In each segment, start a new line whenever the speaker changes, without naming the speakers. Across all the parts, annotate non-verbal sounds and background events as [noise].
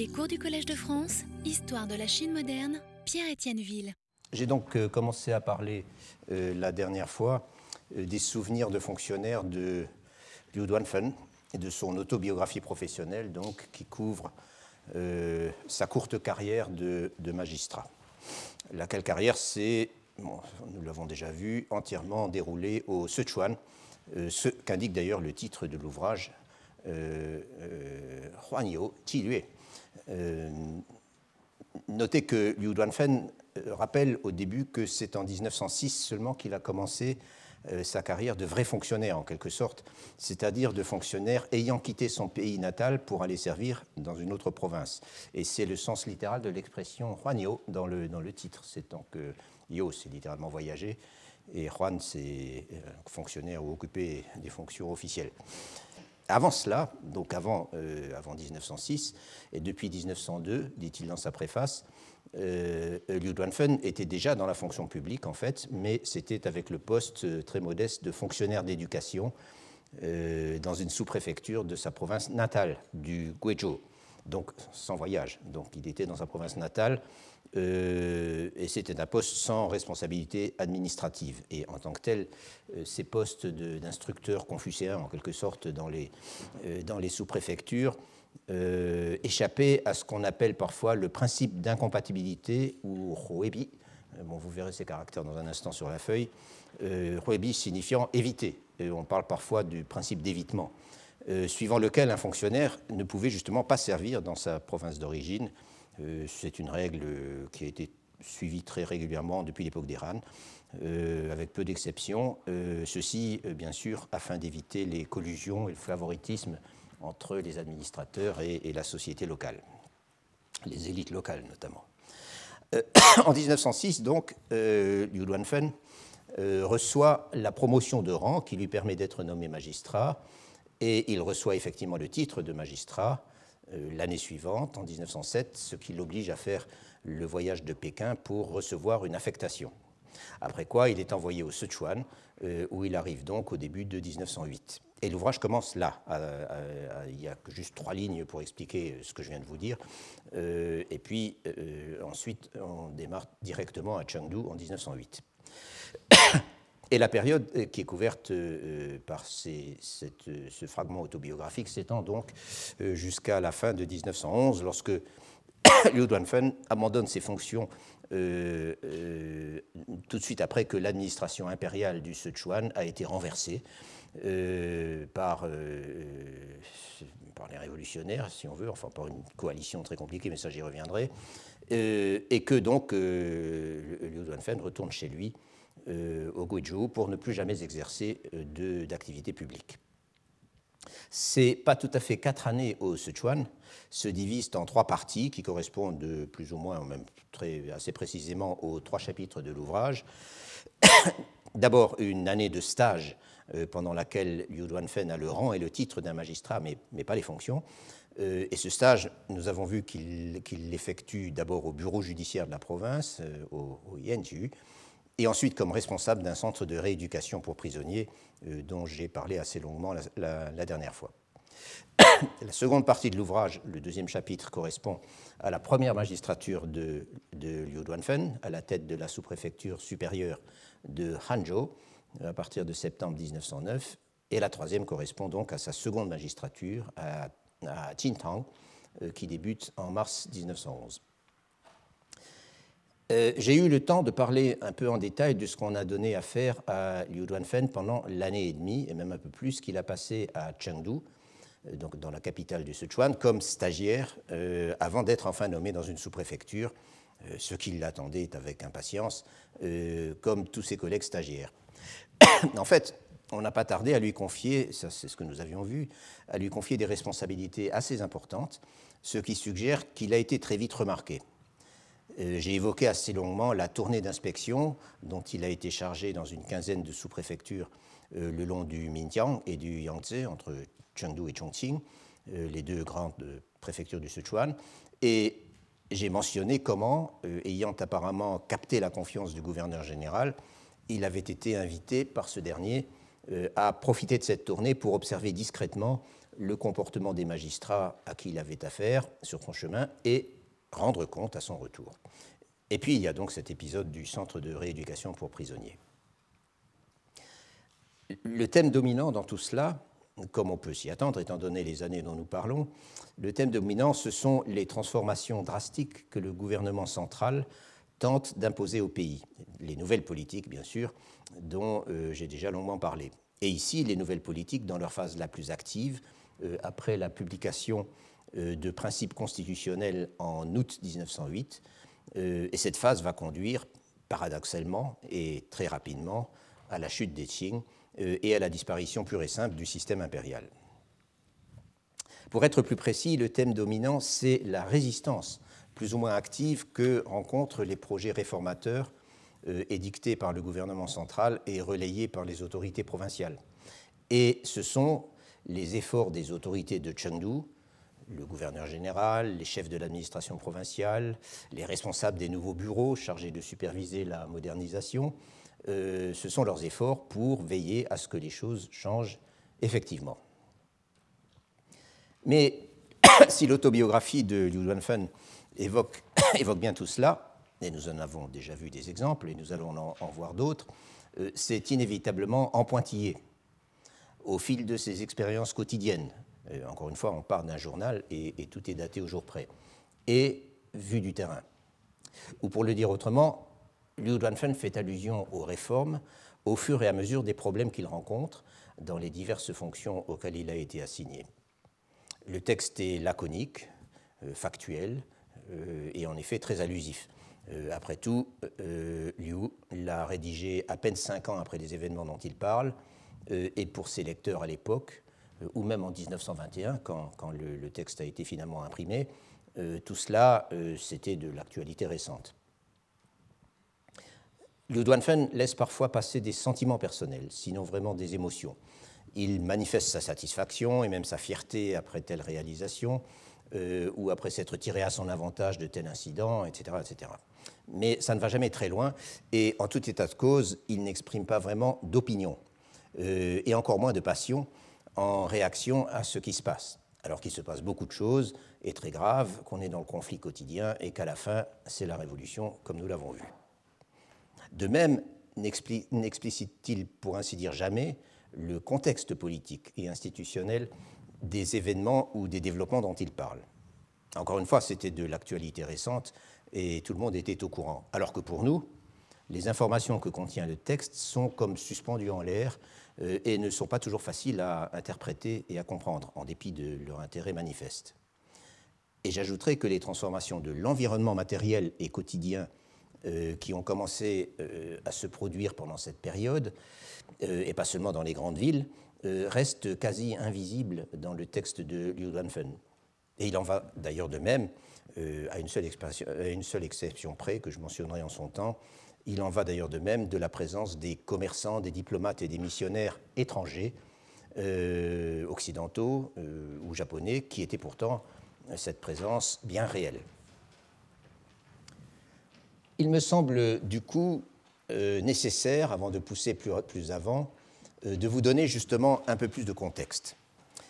Les cours du Collège de France, Histoire de la Chine moderne, Pierre-Étienne Ville.
J'ai donc euh, commencé à parler euh, la dernière fois euh, des souvenirs de fonctionnaires de Liu Duanfen et de son autobiographie professionnelle donc, qui couvre sa courte carrière de, magistrat. Laquelle carrière s'est, nous l'avons déjà vu, entièrement déroulée au Sichuan, ce qu'indique d'ailleurs le titre de l'ouvrage, Huanyo Lue. Notez que Liu Duanfen euh, rappelle au début que c'est en 1906 seulement qu'il a commencé euh, sa carrière de vrai fonctionnaire en quelque sorte, c'est-à-dire de fonctionnaire ayant quitté son pays natal pour aller servir dans une autre province. Et c'est le sens littéral de l'expression Juanio dans le, dans le titre. C'est donc euh, Yo, c'est littéralement voyager, et Juan, c'est fonctionnaire ou occupé des fonctions officielles. Avant cela, donc avant, avant 1906, et depuis 1902, dit-il dans sa préface, euh, Liu Duanfen était déjà dans la fonction publique, en fait, mais c'était avec le poste euh, très modeste de fonctionnaire d'éducation euh, dans une sous-préfecture de sa province natale, du Guizhou, donc sans voyage. Donc il était dans sa province natale et c'était un poste sans responsabilité administrative. Et en tant que tel, ces postes d'instructeurs confucéens, en quelque sorte, dans les, les sous-préfectures, euh, échapper à ce qu'on appelle parfois le principe d'incompatibilité ou. Euh, bon, vous verrez ces caractères dans un instant sur la feuille. Euh, signifiant éviter. Et on parle parfois du principe d'évitement, euh, suivant lequel un fonctionnaire ne pouvait justement pas servir dans sa province d'origine. C'est une règle qui a été suivie très régulièrement depuis l'époque des RAN, avec peu d'exceptions. ceci, bien sûr, afin d'éviter les collusions et le favoritisme entre les administrateurs et, la société locale, les élites locales notamment. Euh, [coughs] en 1906, donc, euh, Liu Duanfen euh, reçoit la promotion de rang qui lui permet d'être nommé magistrat, et il reçoit effectivement le titre de magistrat l'année suivante, en 1907, ce qui l'oblige à faire le voyage de Pékin pour recevoir une affectation. Après quoi, il est envoyé au Sichuan, où il arrive donc au début de 1908. Et l'ouvrage commence là. il n'y a que juste trois lignes pour expliquer ce que je viens de vous dire. Euh, et puis euh, ensuite, on démarre directement à Chengdu en 1908. Et la période qui est couverte euh, par ce fragment autobiographique s'étend donc jusqu'à la fin de 1911, lorsque [coughs] Liu Duanfen abandonne ses fonctions tout de suite après que l'administration impériale du Sichuan a été renversée euh, par, euh, par les révolutionnaires, si on veut, enfin par une coalition très compliquée, mais ça j'y reviendrai, euh, et que donc Liu Duanfen retourne chez lui au Guizhou pour ne plus jamais exercer d'activité publique. Ces pas tout à fait quatre années au Sichuan se divisent en trois parties qui correspondent plus ou moins, même très, assez précisément, aux trois chapitres de l'ouvrage. [coughs] D'abord, une année de stage euh, pendant laquelle Liu Duanfen a le rang et le titre d'un magistrat, mais, mais, pas les fonctions. Euh, et ce stage, nous avons vu qu'il l'effectue d'abord au bureau judiciaire de la province, euh, au, au et ensuite comme responsable d'un centre de rééducation pour prisonniers dont j'ai parlé assez longuement la, dernière fois. [coughs] La seconde partie de l'ouvrage, le deuxième chapitre, correspond à la première magistrature de, Liu Duanfen, à la tête de la sous-préfecture supérieure de Hanzhou, à partir de septembre 1909, et la troisième correspond donc à sa seconde magistrature à, à euh, qui débute en mars 1911. Euh, j'ai eu le temps de parler un peu en détail de ce qu'on a donné à faire à Liu Duanfen pendant l'année et demie, et même un peu plus, qu'il a passé à Chengdu, euh, donc dans la capitale du Sichuan, comme stagiaire, avant d'être enfin nommé dans une sous-préfecture, ce qui l'attendait avec impatience, comme tous ses collègues stagiaires. [coughs] en fait, on n'a pas tardé à lui confier, ça c'est ce que nous avions vu, à lui confier des responsabilités assez importantes, ce qui suggère qu'il a été très vite remarqué. Euh, j'ai évoqué assez longuement la tournée d'inspection dont il a été chargé dans une quinzaine de sous-préfectures euh, le long du Minjiang et du Yangtze, entre Chengdu et Chongqing, euh, les deux grandes préfectures du Sichuan. Et j'ai mentionné comment, ayant apparemment capté la confiance du gouverneur général, il avait été invité par ce dernier a profité de cette tournée pour observer discrètement le comportement des magistrats à qui il avait affaire sur son chemin et rendre compte à son retour. Et puis il y a donc cet épisode du centre de rééducation pour prisonniers. Le thème dominant dans tout cela, comme on peut s'y attendre étant donné les années dont nous parlons, le thème dominant, ce sont les transformations drastiques que le gouvernement central tente d'imposer au pays. Les nouvelles politiques, bien sûr, dont euh, j'ai déjà longuement parlé. Et ici, les nouvelles politiques, dans leur phase la plus active, euh, après la publication de principes constitutionnels en août 1908, et cette phase va conduire, paradoxalement et très rapidement, à la chute des Qing et à la disparition pure et simple du système impérial. Pour être plus précis, le thème dominant, c'est la résistance plus ou moins active que rencontrent les projets réformateurs euh, édictés par le gouvernement central et relayés par les autorités provinciales. Et ce sont les efforts des autorités de Chengdu, le gouverneur général, les chefs de l'administration provinciale, les responsables des nouveaux bureaux chargés de superviser la modernisation, euh, ce sont leurs efforts pour veiller à ce que les choses changent effectivement. Mais [coughs] si l'autobiographie de Liu Duanfen évoque, [coughs] évoque, bien tout cela, et nous en avons déjà vu des exemples et nous allons en, voir d'autres, euh, c'est inévitablement en pointillé au fil de ses expériences quotidiennes. Euh, encore une fois, on part d'un journal et, tout est daté au jour près. Et vu du terrain. Ou pour le dire autrement, Liu Duanfen fait allusion aux réformes au fur et à mesure des problèmes qu'il rencontre dans les diverses fonctions auxquelles il a été assigné. Le texte est laconique, euh, factuel euh, et en effet très allusif. Après tout, Liu l'a rédigé à peine cinq ans après les événements dont il parle, et pour ses lecteurs à l'époque, ou même en 1921, quand, le, texte a été finalement imprimé, tout cela, c'était de l'actualité récente. Liu Duanfen laisse parfois passer des sentiments personnels, sinon vraiment des émotions. Il manifeste sa satisfaction et même sa fierté après telle réalisation, euh, ou après s'être tiré à son avantage de tel incident, etc., etc. Mais ça ne va jamais très loin, et en tout état de cause, il n'exprime pas vraiment d'opinion, euh, et encore moins de passion en réaction à ce qui se passe. Alors qu'il se passe beaucoup de choses, et très graves, qu'on est dans le conflit quotidien, et qu'à la fin, c'est la révolution, comme nous l'avons vu. De même, n'explicite-t-il, pour ainsi dire, jamais le contexte politique et institutionnel des événements ou des développements dont il parle? Encore une fois, c'était de l'actualité récente et tout le monde était au courant. Alors que pour nous, les informations que contient le texte sont comme suspendues en l'air et ne sont pas toujours faciles à interpréter et à comprendre, en dépit de leur intérêt manifeste. Et j'ajouterai que les transformations de l'environnement matériel et quotidien euh, qui ont commencé euh, à se produire pendant cette période euh, et pas seulement dans les grandes villes, euh, reste quasi invisible dans le texte de Liu Duanfen. Et il en va d'ailleurs de même, euh, à une seule exception près, que je mentionnerai en son temps, il en va d'ailleurs de même de la présence des commerçants, des diplomates et des missionnaires étrangers, occidentaux ou japonais, qui étaient pourtant cette présence bien réelle. Il me semble du coup euh, nécessaire, avant de pousser plus, avant, euh, de vous donner justement un peu plus de contexte.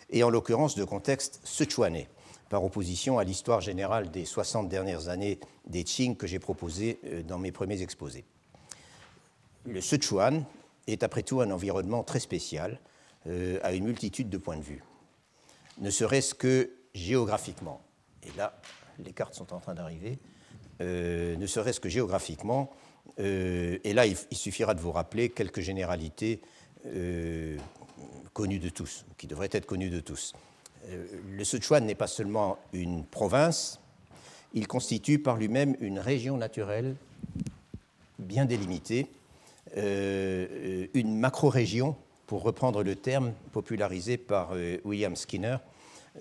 Et en l'occurrence de contexte sichuanais, par opposition à l'histoire générale des 60 dernières années des Qing que j'ai proposé euh, dans mes premiers exposés. Le Sichuan est après tout un environnement très spécial, à une multitude de points de vue. Ne serait-ce que géographiquement, et là les cartes sont en train d'arriver, ne serait-ce que géographiquement, euh, et là, il, suffira de vous rappeler quelques généralités euh, connues de tous, qui devraient être connues de tous. Euh, le Sichuan n'est pas seulement une province, il constitue par lui-même une région naturelle bien délimitée, une macro-région, pour reprendre le terme popularisé par William Skinner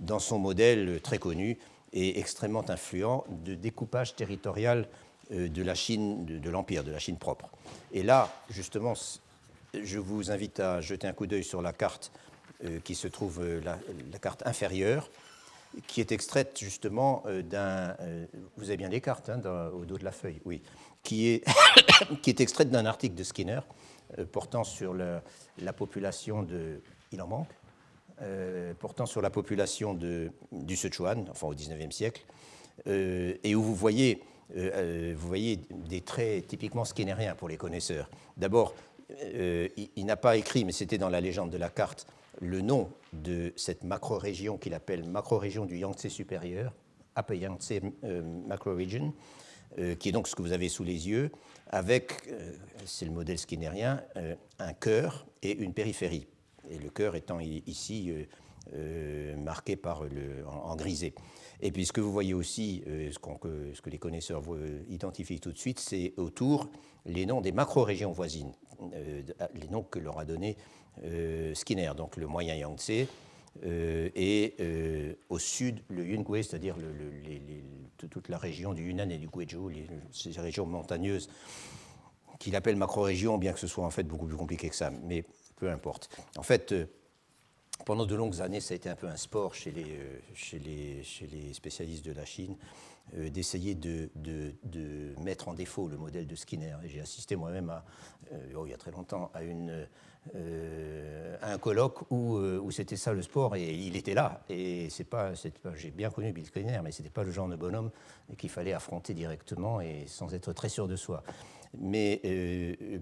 dans son modèle très connu et extrêmement influent de découpage territorial euh, de la Chine, de, l'Empire, de la Chine propre. Et là, justement, je vous invite à jeter un coup d'œil sur la carte euh, qui se trouve, euh, la, carte inférieure, qui est extraite justement d'un. vous avez bien les cartes hein, au dos de la feuille, oui. Qui est, [laughs] qui est extraite d'un article de Skinner portant sur la, population de. Il manque portant sur la population de, du Sichuan, enfin au XIXe siècle, et où vous voyez, vous voyez des traits typiquement skinnériens pour les connaisseurs. D'abord, il n'a pas écrit, mais c'était dans la légende de la carte, le nom de cette macro-région qu'il appelle macro-région du Yangtze supérieur, Upper Yangtze euh, Macro-Region, euh, qui est donc ce que vous avez sous les yeux, avec, euh, c'est le modèle skinnérien, un cœur et une périphérie. Et le cœur étant ici marqué par le, en, grisé. Et puis ce que vous voyez aussi, ce, ce, que les connaisseurs identifient tout de suite, c'est autour les noms des macro-régions voisines, les noms que leur a donnés euh, Skinner, donc le moyen Yangtze, euh, et euh, au sud le Yungue, c'est-à-dire toute la région du Yunnan et du Guizhou, ces régions montagneuses qu'il appelle macro-région, bien que ce soit en fait beaucoup plus compliqué que ça, mais peu importe. En fait, pendant de longues années, ça a été un peu un sport chez les, spécialistes de la Chine d'essayer de, de, de, mettre en défaut le modèle de Skinner. J'ai assisté moi-même, oh, il y a très longtemps, à une euh, un colloque euh, où, c'était ça le sport et il était là. Et c'est pas, j'ai bien connu Bill Skinner, mais c'était pas le genre de bonhomme qu'il fallait affronter directement et sans être très sûr de soi. Mais euh,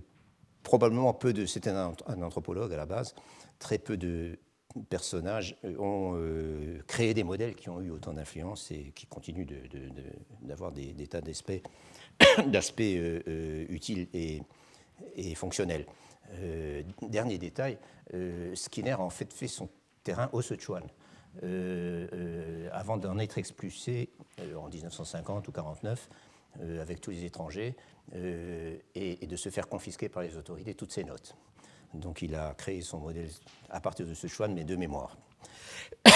probablement peu de, c'était un, anthropologue à la base, très peu de personnages ont créé des modèles qui ont eu autant d'influence et qui continuent d'avoir des, tas d'aspects, [coughs] utiles et fonctionnels. Euh, dernier détail, euh, Skinner a en fait fait son terrain au Sichuan. Euh, avant d'en être expulsé en 1950 ou 49 avec tous les étrangers et, de se faire confisquer par les autorités toutes ses notes. Donc il a créé son modèle à partir de Sichuan, mais de mémoire. [coughs]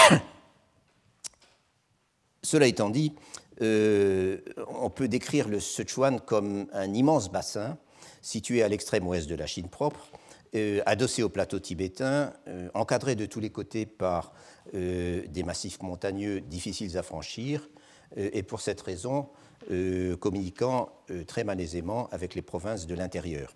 Cela étant dit, on peut décrire le Sichuan comme un immense bassin situé à l'extrême ouest de la Chine propre, euh, adossé au plateau tibétain, euh, encadré de tous les côtés par euh, des massifs montagneux difficiles à franchir, et pour cette raison communiquant très malaisément avec les provinces de l'intérieur.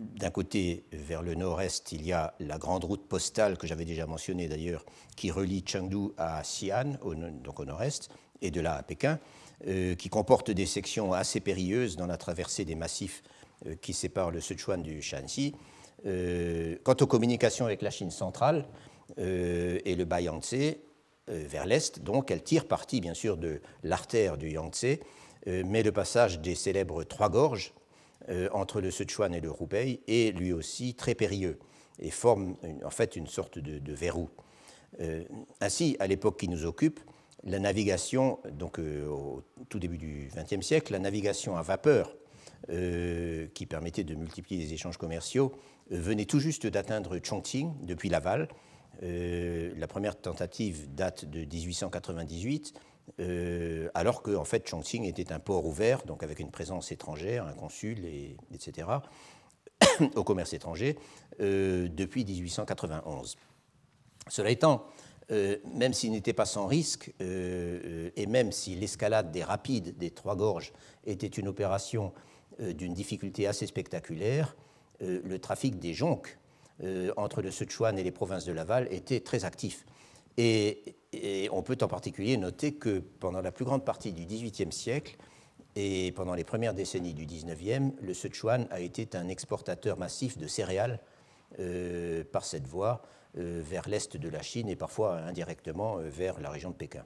D'un côté, vers le nord-est, il y a la grande route postale que j'avais déjà mentionnée d'ailleurs, qui relie Chengdu à Xi'an, donc au nord-est, et de là à Pékin. Euh, qui comporte des sections assez périlleuses dans la traversée des massifs euh, qui séparent le Sichuan du Shanxi. Euh, quant aux communications avec la Chine centrale et le Bas Yangtze, vers l'est, donc, elle tire parti bien sûr de l'artère du Yangtze, mais le passage des célèbres Trois Gorges entre le Sichuan et le Hubei est lui aussi très périlleux et forme en fait une sorte de, de verrou. ainsi, à l'époque qui nous occupe, la navigation, donc euh, au tout début du XXe siècle, la navigation à vapeur, euh, qui permettait de multiplier les échanges commerciaux, euh, venait tout juste d'atteindre Chongqing depuis Laval. la première tentative date de 1898, alors que fait Chongqing était un port ouvert, donc avec une présence étrangère, un consul, et, etc., [coughs] au commerce étranger, depuis 1891. Cela étant, euh, même s'il n'était pas sans risque, euh, euh, et même si l'escalade des rapides des Trois Gorges était une opération d'une difficulté assez spectaculaire, le trafic des jonques entre le Sichuan et les provinces de Laval était très actif. Et, on peut en particulier noter que pendant la plus grande partie du XVIIIe siècle et pendant les premières décennies du XIXe, le Sichuan a été un exportateur massif de céréales par cette voie vers l'est de la Chine et parfois indirectement euh, vers la région de Pékin.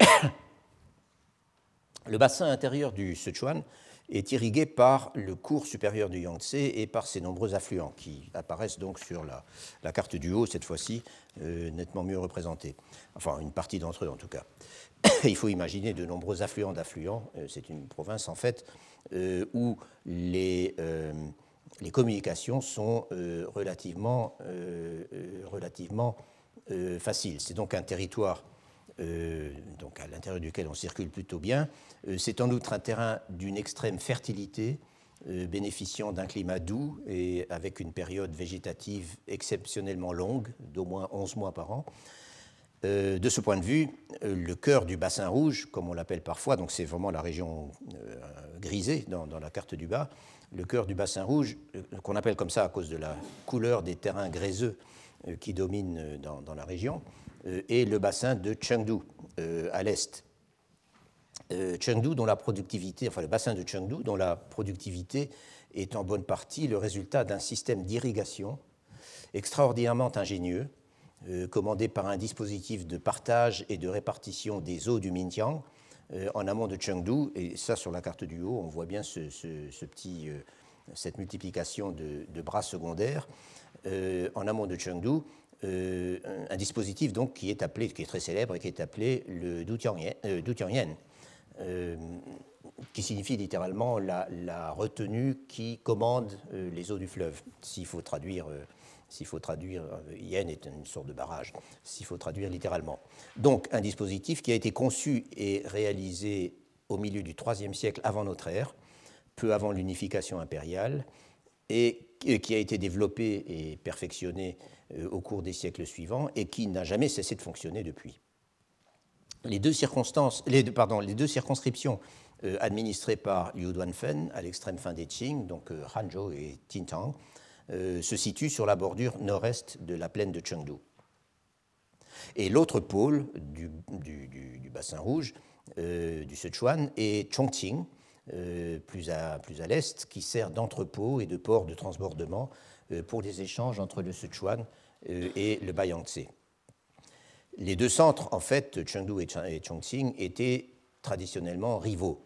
[coughs] Le bassin intérieur du Sichuan est irrigué par le cours supérieur du Yangtze et par ses nombreux affluents qui apparaissent donc sur la, carte du haut, cette fois-ci euh, nettement mieux représentés. Enfin, une partie d'entre eux en tout cas. [coughs] Il faut imaginer de nombreux affluents d'affluents. C'est une province en fait où les les communications sont euh, relativement, euh, euh, relativement faciles. C'est donc un territoire donc à l'intérieur duquel on circule plutôt bien. C'est en outre un terrain d'une extrême fertilité, bénéficiant d'un climat doux et avec une période végétative exceptionnellement longue, d'au moins 11 mois par an. de ce point de vue, le cœur du bassin rouge, comme on l'appelle parfois, donc c'est vraiment la région grisée dans, dans, la carte du bas, le cœur du bassin rouge, qu'on appelle comme ça à cause de la couleur des terrains gréseux qui dominent dans, la région, est le bassin de Chengdu, à l'est. Chengdu, dont la productivité, enfin le bassin de Chengdu, dont la productivité est en bonne partie le résultat d'un système d'irrigation extraordinairement ingénieux, euh, commandé par un dispositif de partage et de répartition des eaux du Minjiang euh, en amont de Chengdu. Et ça, sur la carte du haut, on voit bien ce, petit, euh, cette multiplication de, bras secondaires en amont de Chengdu. un dispositif donc qui est appelé, qui est très célèbre et qui est appelé le Dutiangyan, qui signifie littéralement la, retenue qui commande les eaux du fleuve, s'il faut traduire s'il faut traduire, euh, Yen est une sorte de barrage, s'il faut traduire littéralement. Donc un dispositif qui a été conçu et réalisé au milieu du IIIe siècle avant notre ère, peu avant l'unification impériale, et qui a été développé et perfectionné euh, au cours des siècles suivants et qui n'a jamais cessé de fonctionner depuis. Les deux, circonstances, les, pardon, les deux circonscriptions euh, administrées par Liu Duanfen à l'extrême fin des Qing, donc Hanzhou et Tintang, se situe sur la bordure nord-est de la plaine de Chengdu. Et l'autre pôle du, bassin rouge, euh, du Sichuan, est Chongqing, euh, plus à, plus à l'est, qui sert d'entrepôt et de port de transbordement pour les échanges entre le Sichuan et le Bayangtze. Les deux centres, en fait, Chengdu et Chongqing, étaient traditionnellement rivaux.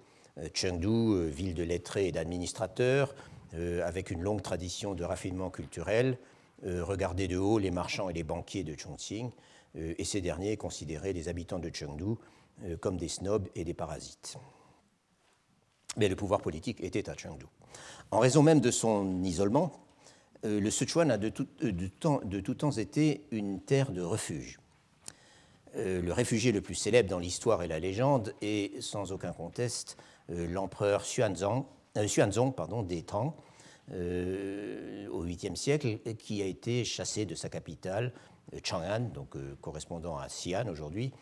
Chengdu, ville de lettrés et d'administrateurs, euh, avec une longue tradition de raffinement culturel, euh, regardaient de haut les marchands et les banquiers de Chongqing, euh, et ces derniers considéraient les habitants de Chengdu comme des snobs et des parasites. Mais le pouvoir politique était à Chengdu. En raison même de son isolement, le Sichuan a de tout, temps, de tout temps été une terre de refuge. Le réfugié le plus célèbre dans l'histoire et la légende est sans aucun conteste l'empereur Xuanzang, Xuanzong pardon, des Tang, euh, au 8e siècle, qui a été chassé de sa capitale, euh, Chang'an, donc euh, correspondant à Xi'an aujourd'hui,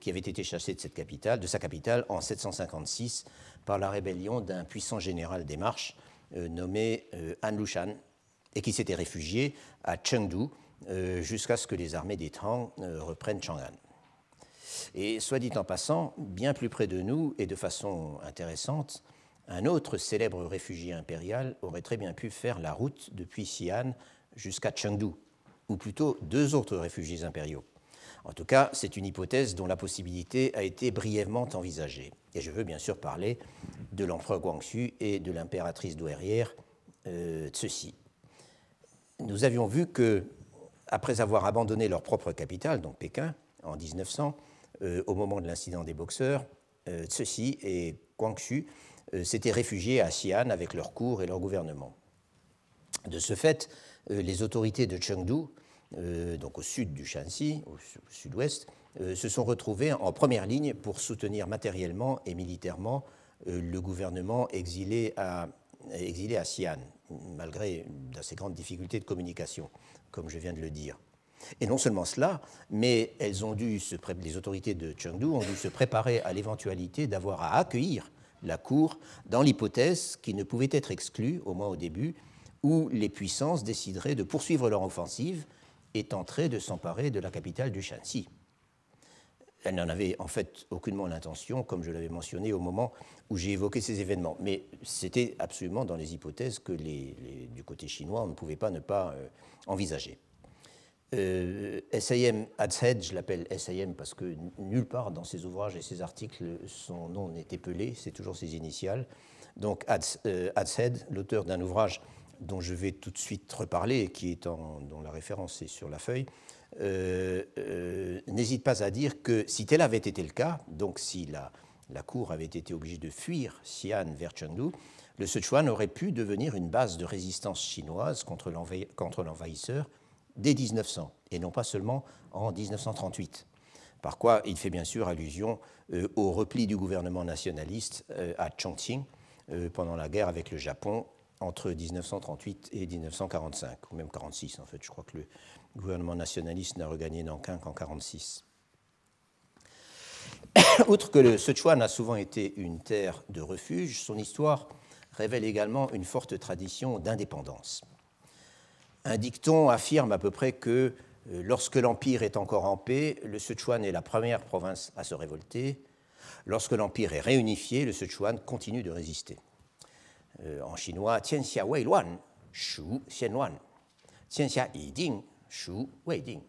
qui avait été chassé de, cette capitale, de sa capitale en 756 par la rébellion d'un puissant général des marches nommé Han Lushan, et qui s'était réfugié à Chengdu jusqu'à ce que les armées des Tang reprennent Chang'an. Et soit dit en passant, bien plus près de nous et de façon intéressante, un autre célèbre réfugié impérial aurait très bien pu faire la route depuis Xi'an jusqu'à Chengdu, ou plutôt deux autres réfugiés impériaux. En tout cas, c'est une hypothèse dont la possibilité a été brièvement envisagée. Et je veux bien sûr parler de l'empereur Guangxu et de l'impératrice douairière euh. Nous avions vu que, après avoir abandonné leur propre capitale, donc Pékin, en 1900, euh, au moment de l'incident des boxeurs, euh, et Guangxu s'étaient réfugiés à Xi'an avec leur cour et leur gouvernement. De ce fait, euh, les autorités de Chengdu, euh, donc au sud du Shanxi, au sud-ouest, se sont retrouvées en première ligne pour soutenir matériellement et militairement le gouvernement exilé à, exilé à Xi'an, malgré d'assez grandes difficultés de communication, comme je viens de le dire. Et non seulement cela, mais elles ont dû les autorités de Chengdu ont dû se préparer à l'éventualité d'avoir à accueillir la Cour dans l'hypothèse qui ne pouvait être exclue, au moins au début, où les puissances décideraient de poursuivre leur offensive et tenteraient de s'emparer de la capitale du Shanxi. Elle n'en avait en fait aucunement l'intention, comme je l'avais mentionné au moment où j'ai évoqué ces événements. Mais c'était absolument dans les hypothèses que du côté chinois, on ne pouvait pas ne pas euh, envisager. Euh, SAM Adshead, je l'appelle SAM parce que nulle part dans ses ouvrages et ses articles son nom n'est épelé, c'est toujours ses initiales. Donc euh, Adshead, l'auteur d'un ouvrage dont je vais tout de suite reparler qui est en, dont la référence est sur la feuille, euh, n'hésite pas à dire que si tel avait été le cas, donc si la, la cour avait été obligée de fuir Xi'an vers Chengdu, le Sichuan aurait pu devenir une base de résistance chinoise contre l'envahisseur dès 1900 et non pas seulement en 1938. Par quoi il fait bien sûr allusion euh, au repli du gouvernement nationaliste euh, à Chongqing euh, pendant la guerre avec le Japon entre 1938 et 1945, ou même 1946 en fait. Je crois que le gouvernement nationaliste n'a regagné Nankin qu'en 1946. [coughs] Outre que le Sichuan a souvent été une terre de refuge, son histoire révèle également une forte tradition d'indépendance. Un dicton affirme à peu près que euh, lorsque l'Empire est encore en paix, le Sichuan est la première province à se révolter. Lorsque l'Empire est réunifié, le Sichuan continue de résister. Euh, en chinois, Tianxia Wei Luan, Shu Xianluan. Tianxia Yi Ding, Shu Wei Ding.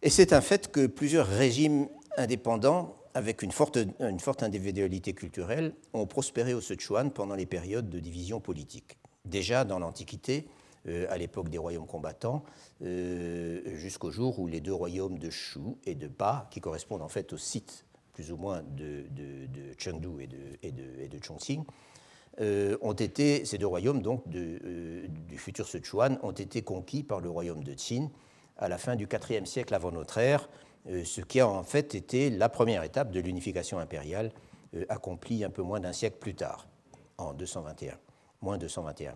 Et c'est un fait que plusieurs régimes indépendants, avec une forte, une forte individualité culturelle, ont prospéré au Sichuan pendant les périodes de division politique. Déjà dans l'Antiquité, à l'époque des royaumes combattants, euh, jusqu'au jour où les deux royaumes de Shu et de Ba, qui correspondent en fait au site plus ou moins de, Chengdu et de Chongqing, euh, ont été, ces deux royaumes donc du futur Sichuan ont été conquis par le royaume de Qin à la fin du IVe siècle avant notre ère, ce qui a en fait été la première étape de l'unification impériale accomplie un peu moins d'un siècle plus tard, en 221, moins 221.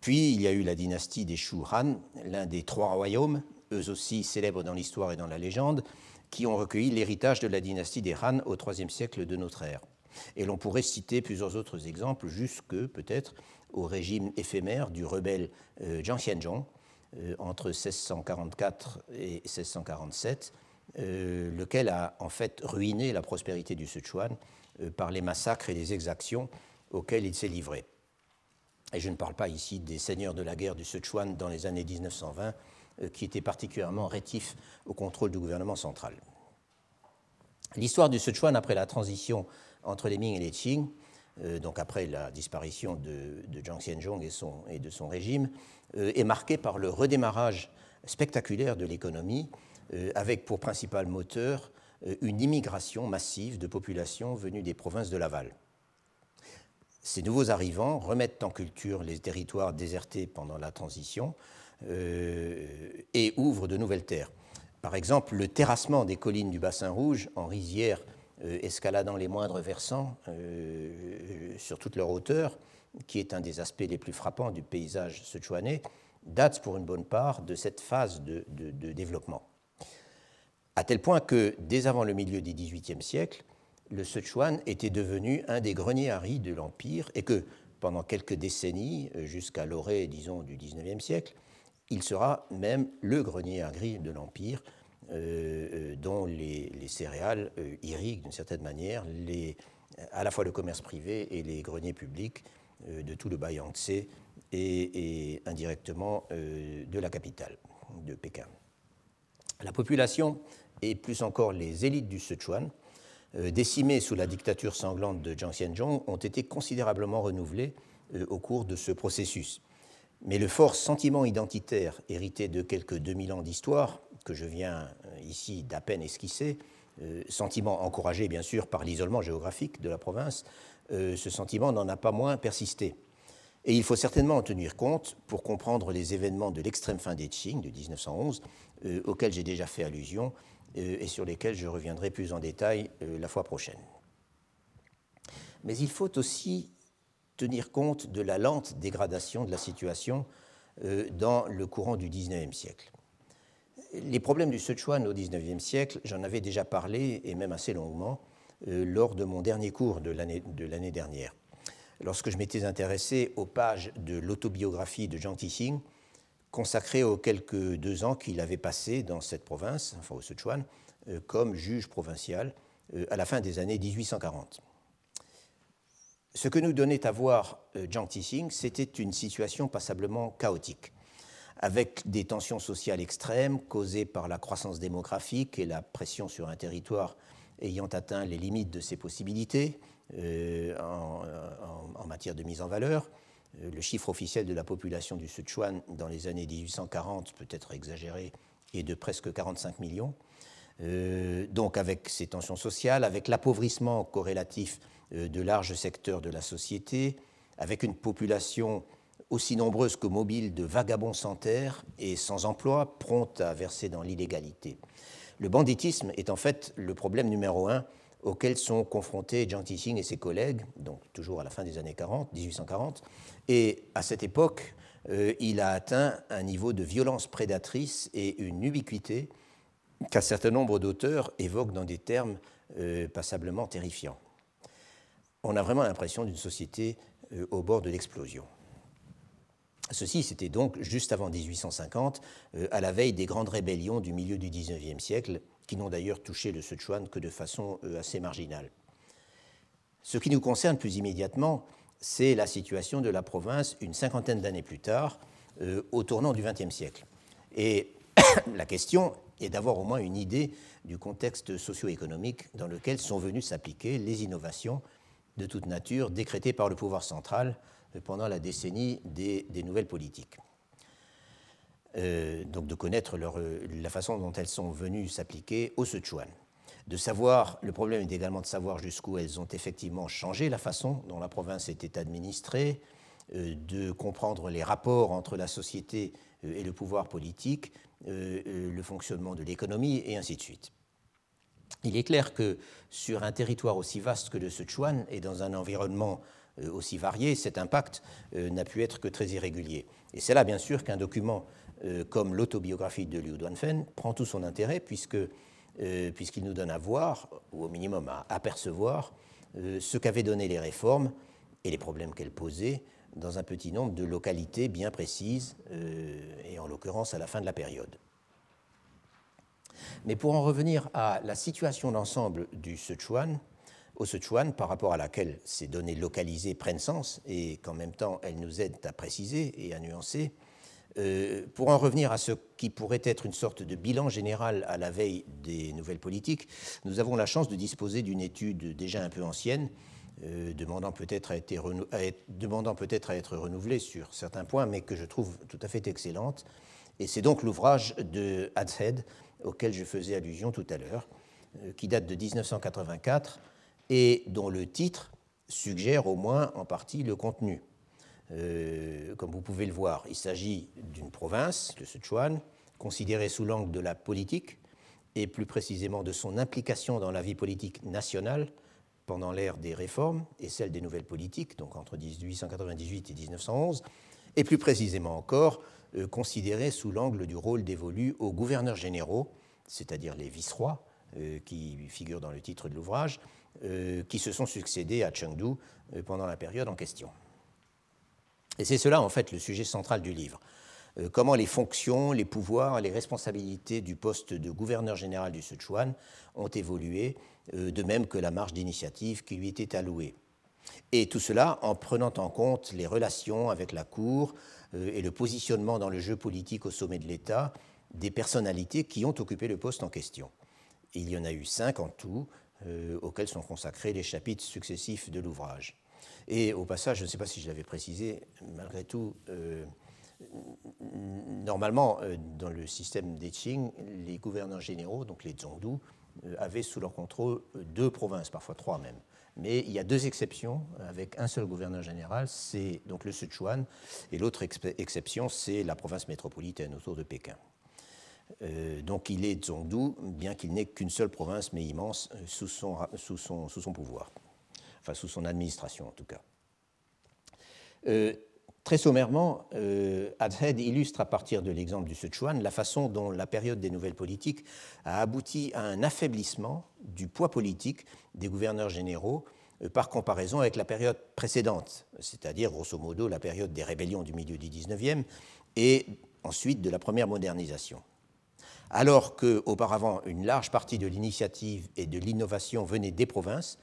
Puis il y a eu la dynastie des Shu Han, l'un des trois royaumes, eux aussi célèbres dans l'histoire et dans la légende, qui ont recueilli l'héritage de la dynastie des Han au IIIe siècle de notre ère. Et l'on pourrait citer plusieurs autres exemples, jusque peut-être au régime éphémère du rebelle euh, Jiang Xianzhong euh, entre 1644 et 1647, euh, lequel a en fait ruiné la prospérité du Sichuan par les massacres et les exactions auxquels il s'est livré. Et je ne parle pas ici des seigneurs de la guerre du Sichuan dans les années 1920, euh, qui étaient particulièrement rétifs au contrôle du gouvernement central. L'histoire du Sichuan après la transition entre les Ming et les Qing, euh, donc après la disparition de, Jiang Xianzhong et, et, de son régime, euh, est marquée par le redémarrage spectaculaire de l'économie, avec pour principal moteur une immigration massive de populations venues des provinces de Laval. Ces nouveaux arrivants remettent en culture les territoires désertés pendant la transition euh, et ouvrent de nouvelles terres. Par exemple, le terrassement des collines du bassin rouge en rizière euh, escaladant les moindres versants euh, sur toute leur hauteur, qui est un des aspects les plus frappants du paysage sichuanais, date pour une bonne part de cette phase de, développement. À tel point que, dès avant le milieu du XVIIIe siècle, le Sichuan était devenu un des greniers à riz de l'Empire et que pendant quelques décennies, euh, jusqu'à l'orée, disons, du XIXe siècle, il sera même le grenier à riz de l'Empire, euh, euh, dont les, céréales irriguent d'une certaine manière à la fois le commerce privé et les greniers publics de tout le Bayangtze et, et indirectement de la capitale, de Pékin. La population et plus encore les élites du Sichuan décimés sous la dictature sanglante de Jiang Xianzhong, ont été considérablement renouvelés euh, au cours de ce processus. Mais le fort sentiment identitaire hérité de quelques 2000 ans d'histoire, que je viens euh, ici d'à peine esquisser, sentiment encouragé bien sûr par l'isolement géographique de la province, ce sentiment n'en a pas moins persisté. Et il faut certainement en tenir compte pour comprendre les événements de l'extrême fin des Qing de 1911, auxquels j'ai déjà fait allusion euh, et sur lesquels je reviendrai plus en détail euh, la fois prochaine. Mais il faut aussi tenir compte de la lente dégradation de la situation euh, dans le courant du XIXe siècle. Les problèmes du Sichuan au XIXe siècle, j'en avais déjà parlé, et même assez longuement, lors de mon dernier cours de l'année dernière. Lorsque je m'étais intéressé aux pages de l'autobiographie de Jiang Tixing, consacré aux quelques deux ans qu'il avait passé dans cette province, enfin au Sichuan, euh, comme juge provincial euh, à la fin des années 1840. Ce que nous donnait à voir euh, Jiang Tixing, c'était une situation passablement chaotique, avec des tensions sociales extrêmes causées par la croissance démographique et la pression sur un territoire ayant atteint les limites de ses possibilités en, matière de mise en valeur, le chiffre officiel de la population du Sichuan dans les années 1840, peut être exagéré, est de presque 45 millions. Euh, donc avec ces tensions sociales, avec l'appauvrissement corrélatif euh, de larges secteurs de la société, avec une population aussi nombreuse que mobile de vagabonds sans terre et sans emploi, prompte à verser dans l'illégalité. Le banditisme est en fait le problème numéro un auxquels sont confrontés Jiang Tixing et ses collègues, donc toujours à la fin des années 40, 1840. Et à cette époque, euh, il a atteint un niveau de violence prédatrice et une ubiquité qu'un certain nombre d'auteurs évoquent dans des termes euh, passablement terrifiants. on a vraiment l'impression d'une société euh, au bord de l'explosion. Ceci, c'était donc juste avant 1850, euh, à la veille des grandes rébellions du milieu du XIXe siècle, qui n'ont d'ailleurs touché le Sichuan que de façon euh, assez marginale. Ce qui nous concerne plus immédiatement, c'est la situation de la province une cinquantaine d'années plus tard, au tournant du XXe siècle. Et [coughs] la question est d'avoir au moins une idée du contexte socio-économique dans lequel sont venues s'appliquer les innovations de toute nature décrétées par le pouvoir central pendant la décennie des, nouvelles politiques. Euh, donc de connaître la façon dont elles sont venues s'appliquer au Sichuan. De savoir, le problème est également de savoir jusqu'où elles ont effectivement changé la façon dont la province était administrée, euh, de comprendre les rapports entre la société euh, et le pouvoir politique, le fonctionnement de l'économie et ainsi de suite. Il est clair que sur un territoire aussi vaste que le Sichuan et dans un environnement euh, aussi varié, cet impact euh, n'a pu être que très irrégulier. Et c'est là, bien sûr, qu'un document euh, comme l'autobiographie de Liu Duanfen prend tout son intérêt, puisqu'il nous donne à voir, ou au minimum à apercevoir, ce qu'avaient donné les réformes et les problèmes qu'elles posaient dans un petit nombre de localités bien précises, et en l'occurrence à la fin de la période. Mais pour en revenir à la situation d'ensemble du Sichuan, au Sichuan, par rapport à laquelle ces données localisées prennent sens et qu'en même temps elles nous aident à préciser et à nuancer, euh, pour en revenir à ce qui pourrait être une sorte de bilan général à la veille des nouvelles politiques, nous avons la chance de disposer d'une étude déjà un peu ancienne, euh, demandant peut-être à, être renouvelée sur certains points, mais que je trouve tout à fait excellente. Et c'est donc l'ouvrage de Hadshead, auquel je faisais allusion tout à l'heure, euh, qui date de 1984 et dont le titre suggère au moins en partie le contenu. Euh, comme vous pouvez le voir, il s'agit d'une province, le Sichuan, considérée sous l'angle de la politique et plus précisément de son implication dans la vie politique nationale pendant l'ère des réformes et celle des nouvelles politiques, donc entre 1898 et 1911, et plus précisément encore euh, considérée sous l'angle du rôle dévolu aux gouverneurs généraux, c'est-à-dire les vice-rois, euh, qui figurent dans le titre de l'ouvrage, qui se sont succédés à Chengdu pendant la période en question. Et c'est cela, en fait, le sujet central du livre. Comment les fonctions, les pouvoirs, les responsabilités du poste de gouverneur général du Sichuan ont évolué, de même que la marge d'initiative qui lui était allouée. Et tout cela en prenant en compte les relations avec la Cour, euh, et le positionnement dans le jeu politique au sommet de l'État des personnalités qui ont occupé le poste en question. il y en a eu cinq en tout, euh, auxquels sont consacrés les chapitres successifs de l'ouvrage. Et au passage, je ne sais pas si je l'avais précisé, malgré tout, euh, normalement, dans le système des Qing, les gouverneurs généraux, donc les Zhongdu, avaient sous leur contrôle deux provinces, parfois trois même. Mais il y a deux exceptions avec un seul gouverneur général, c'est donc le Sichuan, et l'autre exception, c'est la province métropolitaine autour de Pékin. Euh, donc il est Zhongdu, bien qu'il n'ait qu'une seule province, mais immense, euh, sous son, pouvoir, sous son administration en tout cas. Euh, très sommairement, euh, illustre à partir de l'exemple du Sichuan la façon dont la période des nouvelles politiques a abouti à un affaiblissement du poids politique des gouverneurs généraux euh, par comparaison avec la période précédente, c'est-à-dire grosso modo la période des rébellions du milieu du XIXe et ensuite de la première modernisation. Alors qu'auparavant une large partie de l'initiative et de l'innovation venait des provinces,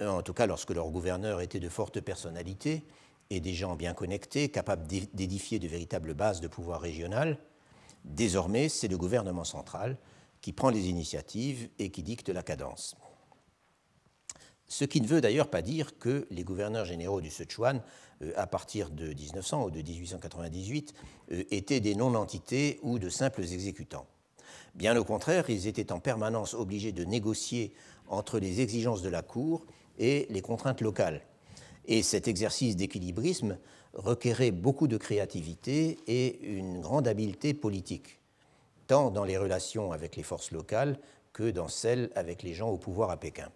en tout cas lorsque leurs gouverneurs étaient de fortes personnalités, et des gens bien connectés, capables d'édifier de véritables bases de pouvoir régional. Désormais, c'est le gouvernement central qui prend les initiatives et qui dicte la cadence. Ce qui ne veut d'ailleurs pas dire que les gouverneurs généraux du Sichuan, euh, à partir de 1900 ou de 1898, euh, étaient des non-entités ou de simples exécutants. Bien au contraire, ils étaient en permanence obligés de négocier entre les exigences de la Cour et les contraintes locales, et cet exercice d'équilibrisme requérait beaucoup de créativité et une grande habileté politique, tant dans les relations avec les forces locales que dans celles avec les gens au pouvoir à Pékin.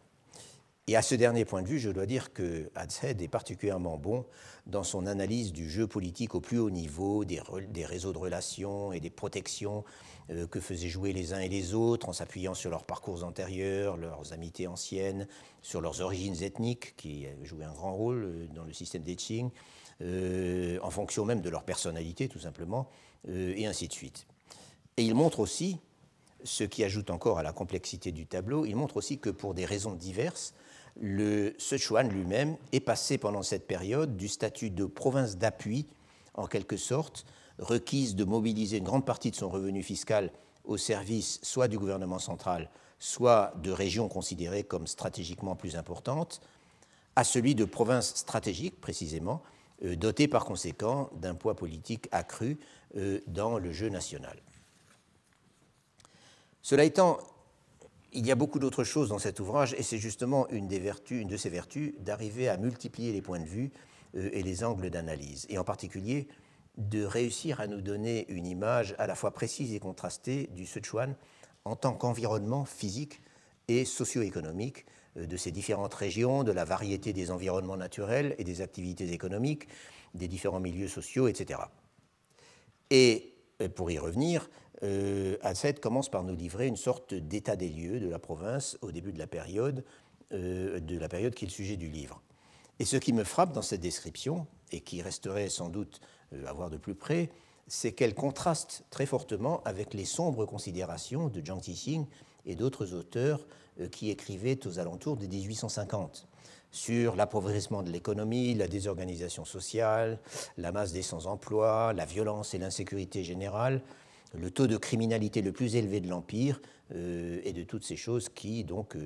Et à ce dernier point de vue, je dois dire que Hadshead est particulièrement bon dans son analyse du jeu politique au plus haut niveau, des réseaux de relations et des protections euh, que faisaient jouer les uns et les autres en s'appuyant sur leurs parcours antérieurs, leurs amitiés anciennes, sur leurs origines ethniques qui jouaient un grand rôle euh, dans le système d'etching, euh, en fonction même de leur personnalité tout simplement, et ainsi de suite. Et il montre aussi, ce qui ajoute encore à la complexité du tableau, il montre aussi que pour des raisons diverses, le Sichuan lui-même est passé pendant cette période du statut de province d'appui, en quelque sorte, requise de mobiliser une grande partie de son revenu fiscal au service soit du gouvernement central, soit de régions considérées comme stratégiquement plus importantes, à celui de province stratégique, précisément, euh, dotée par conséquent d'un poids politique accru euh, dans le jeu national. Cela étant, il y a beaucoup d'autres choses dans cet ouvrage, et c'est justement une, vertus, de ses vertus d'arriver à multiplier les points de vue euh, et les angles d'analyse, et en particulier de réussir à nous donner une image à la fois précise et contrastée du Sichuan en tant qu'environnement physique et socio-économique euh, de ces différentes régions, de la variété des environnements naturels et des activités économiques, des différents milieux sociaux, etc. Et euh, pour y revenir, euh, commence par nous livrer une sorte d'état des lieux de la province au début de la période, euh, de la période qui est le sujet du livre. Et ce qui me frappe dans cette description, et qui resterait sans doute à voir de plus près, c'est qu'elle contraste très fortement avec les sombres considérations de Jiang Tixing et d'autres auteurs euh, qui écrivaient aux alentours de 1850 sur l'appauvrissement de l'économie, la désorganisation sociale, la masse des sans-emploi, la violence et l'insécurité générale, le taux de criminalité le plus élevé de l'Empire euh, et de toutes ces choses qui, donc,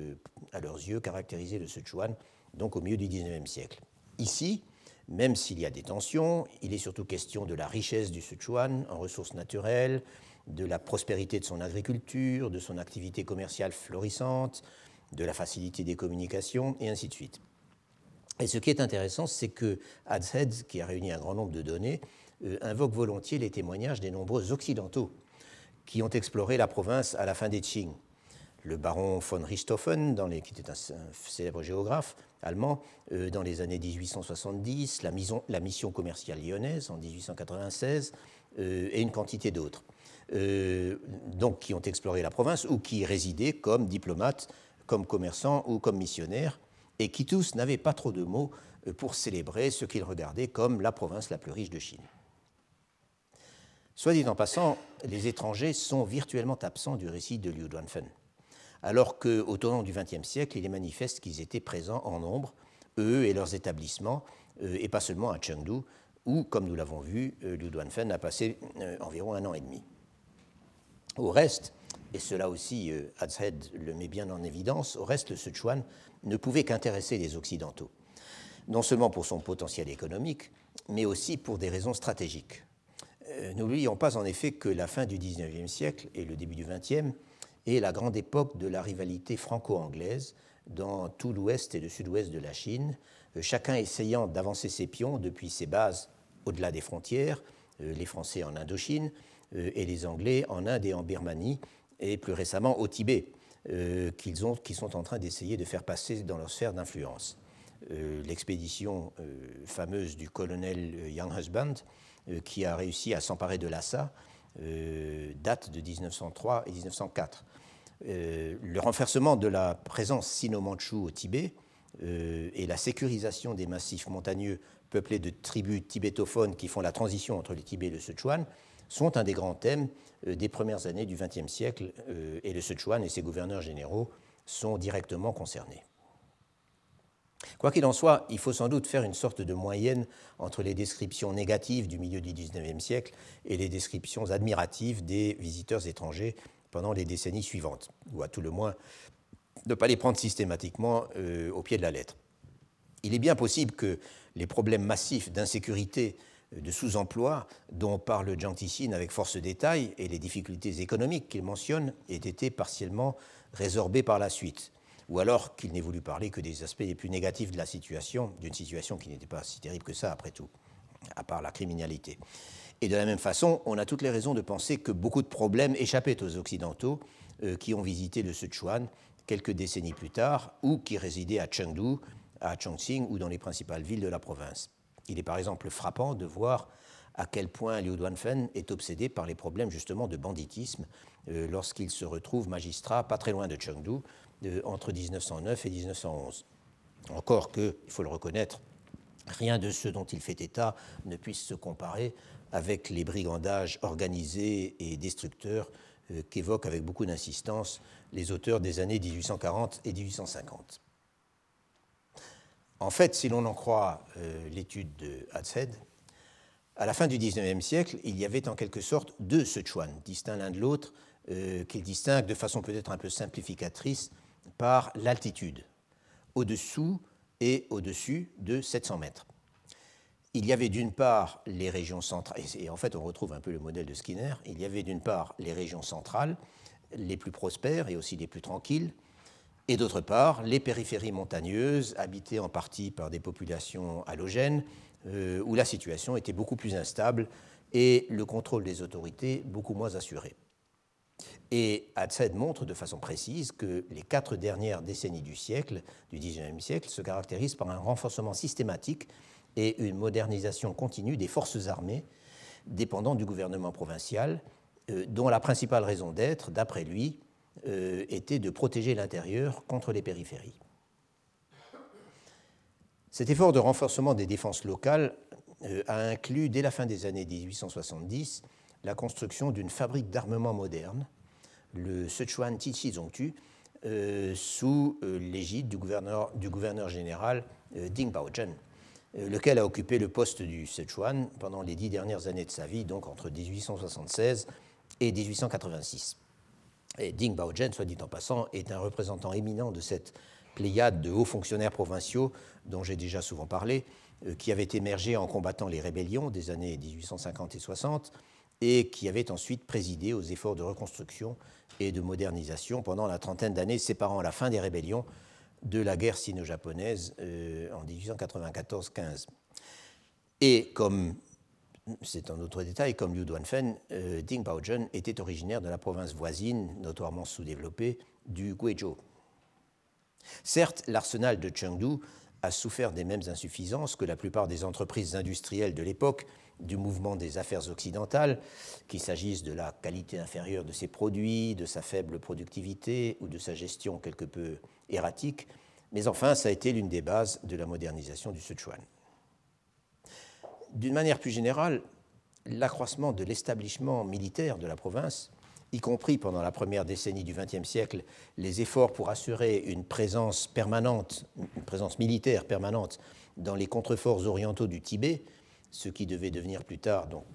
à leurs yeux, caractérisaient le Sichuan donc au milieu du XIXe siècle. Ici, même s'il y a des tensions, il est surtout question de la richesse du Sichuan en ressources naturelles, de la prospérité de son agriculture, de son activité commerciale florissante, de la facilité des communications, et ainsi de suite. Et ce qui est intéressant, c'est que Hadshead, qui a réuni un grand nombre de données, euh, invoque volontiers les témoignages des nombreux Occidentaux qui ont exploré la province à la fin des Qing le baron von Richthofen, qui était un, célèbre géographe allemand, euh, dans les années 1870, la, mission commerciale lyonnaise en 1896, euh, et une quantité d'autres, euh, qui ont exploré la province ou qui résidaient comme diplomates, comme commerçants ou comme missionnaires, et qui tous n'avaient pas trop de mots pour célébrer ce qu'ils regardaient comme la province la plus riche de Chine. Soit dit en passant, les étrangers sont virtuellement absents du récit de Liu Duanfen alors qu'au tournant du XXe siècle, il est manifeste qu'ils étaient présents en nombre, eux et leurs établissements, euh, et pas seulement à Chengdu, où, comme nous l'avons vu, euh, Liu Duanfen a passé euh, environ un an et demi. Au reste, et cela aussi, Hadshead le met bien en évidence, au reste, le Sichuan ne pouvait qu'intéresser les Occidentaux, non seulement pour son potentiel économique, mais aussi pour des raisons stratégiques. N'oublions pas en effet que la fin du XIXe siècle et le début du XXe et la grande époque de la rivalité franco-anglaise dans tout l'ouest et le sud-ouest de la Chine, euh, chacun essayant d'avancer ses pions depuis ses bases au-delà des frontières, euh, les Français en Indochine euh, et les Anglais en Inde et en Birmanie, et plus récemment au Tibet, qu'ils sont en train d'essayer de faire passer dans leur sphère d'influence. L'expédition fameuse du colonel Young Husband, qui a réussi à s'emparer de Lhasa, date de 1903 et 1904. Euh, le renversement de la présence sino-mandchoue au Tibet euh, et la sécurisation des massifs montagneux peuplés de tribus tibétophones qui font la transition entre le Tibet et le Sichuan sont un des grands thèmes euh, des premières années du XXe siècle et le Sichuan et ses gouverneurs généraux sont directement concernés. Quoi qu'il en soit, il faut sans doute faire une sorte de moyenne entre les descriptions négatives du milieu du XIXe siècle et les descriptions admiratives des visiteurs étrangers pendant les décennies suivantes, ou à tout le moins ne pas les prendre systématiquement euh, au pied de la lettre. Il est bien possible que les problèmes massifs d'insécurité, euh, de sous-emploi dont parle Tixin avec force détail et les difficultés économiques qu'il mentionne aient été partiellement résorbés par la suite, ou alors qu'il n'ait voulu parler que des aspects les plus négatifs de la situation, d'une situation qui n'était pas si terrible que ça après tout, à part la criminalité. Et de la même façon, on a toutes les raisons de penser que beaucoup de problèmes échappaient aux Occidentaux euh, qui ont visité le Sichuan quelques décennies plus tard, ou qui résidait à Chengdu, à Chongqing ou dans les principales villes de la province. Il est par exemple frappant de voir à quel point Liu Duanfen est obsédé par les problèmes justement de banditisme euh, lorsqu'il se retrouve magistrat pas très loin de Chengdu entre 1909 et 1911. Encore que, il faut le reconnaître, rien de ce dont il fait état ne puisse se comparer avec les brigandages organisés et destructeurs euh, qu'évoquent avec beaucoup d'insistance les auteurs des années 1840 et 1850. En fait, si l'on en croit l'étude de Hatzhead, à la fin du XIXe siècle, il y avait en quelque sorte deux Sichuan, distincts l'un de l'autre, euh, qu'ils de façon peut-être un peu simplificatrice par l'altitude, au-dessous et au-dessus de 700 mètres. Il y avait d'une part les régions centrales, et en fait on retrouve un peu le modèle de Skinner, il y avait d'une part les régions centrales, les plus prospères et aussi les plus tranquilles, et d'autre part les périphéries montagneuses, habitées en partie par des populations halogènes, euh, où la situation était beaucoup plus instable et le contrôle des autorités beaucoup moins assuré. Et Hatzed montre de façon précise que les quatre dernières décennies du siècle, du XIXe siècle, se caractérisent par un renforcement systématique et une modernisation continue des forces armées dépendant du gouvernement provincial, euh, dont la principale raison d'être, d'après lui, euh, était de protéger l'intérieur contre les périphéries. Cet effort de renforcement des défenses locales euh, a inclus, dès la fin des années 1870, la construction d'une fabrique d'armement moderne, le Sichuan Tichizongtu, euh, sous euh, l'égide du gouverneur, général Ding Baozhen, lequel a occupé le poste du Sichuan pendant les dix dernières années de sa vie, donc entre 1876 et 1886. Et Ding Baozhen, soit dit en passant, est un représentant éminent de cette pléiade de hauts fonctionnaires provinciaux dont j'ai déjà souvent parlé, euh, qui avaient émergé en combattant les rébellions des années 1850 et 60 et qui avaient ensuite présidé aux efforts de reconstruction et de modernisation pendant la trentaine d'années séparant la fin des rébellions de la guerre sino-japonaise euh, en 1894-15. Et comme c'est un autre détail, comme Liu Duanfen, euh, Ding Baozhen était originaire de la province voisine, notoirement sous-développée, du Guizhou. Certes, l'arsenal de Chengdu a souffert des mêmes insuffisances que la plupart des entreprises industrielles de l'époque du mouvement des affaires occidentales, qu'il s'agisse de la qualité inférieure de ses produits, de sa faible productivité ou de sa gestion quelque peu erratique, mais enfin, ça a été l'une des bases de la modernisation du Sichuan. D'une manière plus générale, l'accroissement de l'établissement militaire de la province y compris pendant la première décennie du XXe siècle, les efforts pour assurer une présence permanente, une présence militaire permanente dans les contreforts orientaux du Tibet, ce qui devait devenir plus tard, donc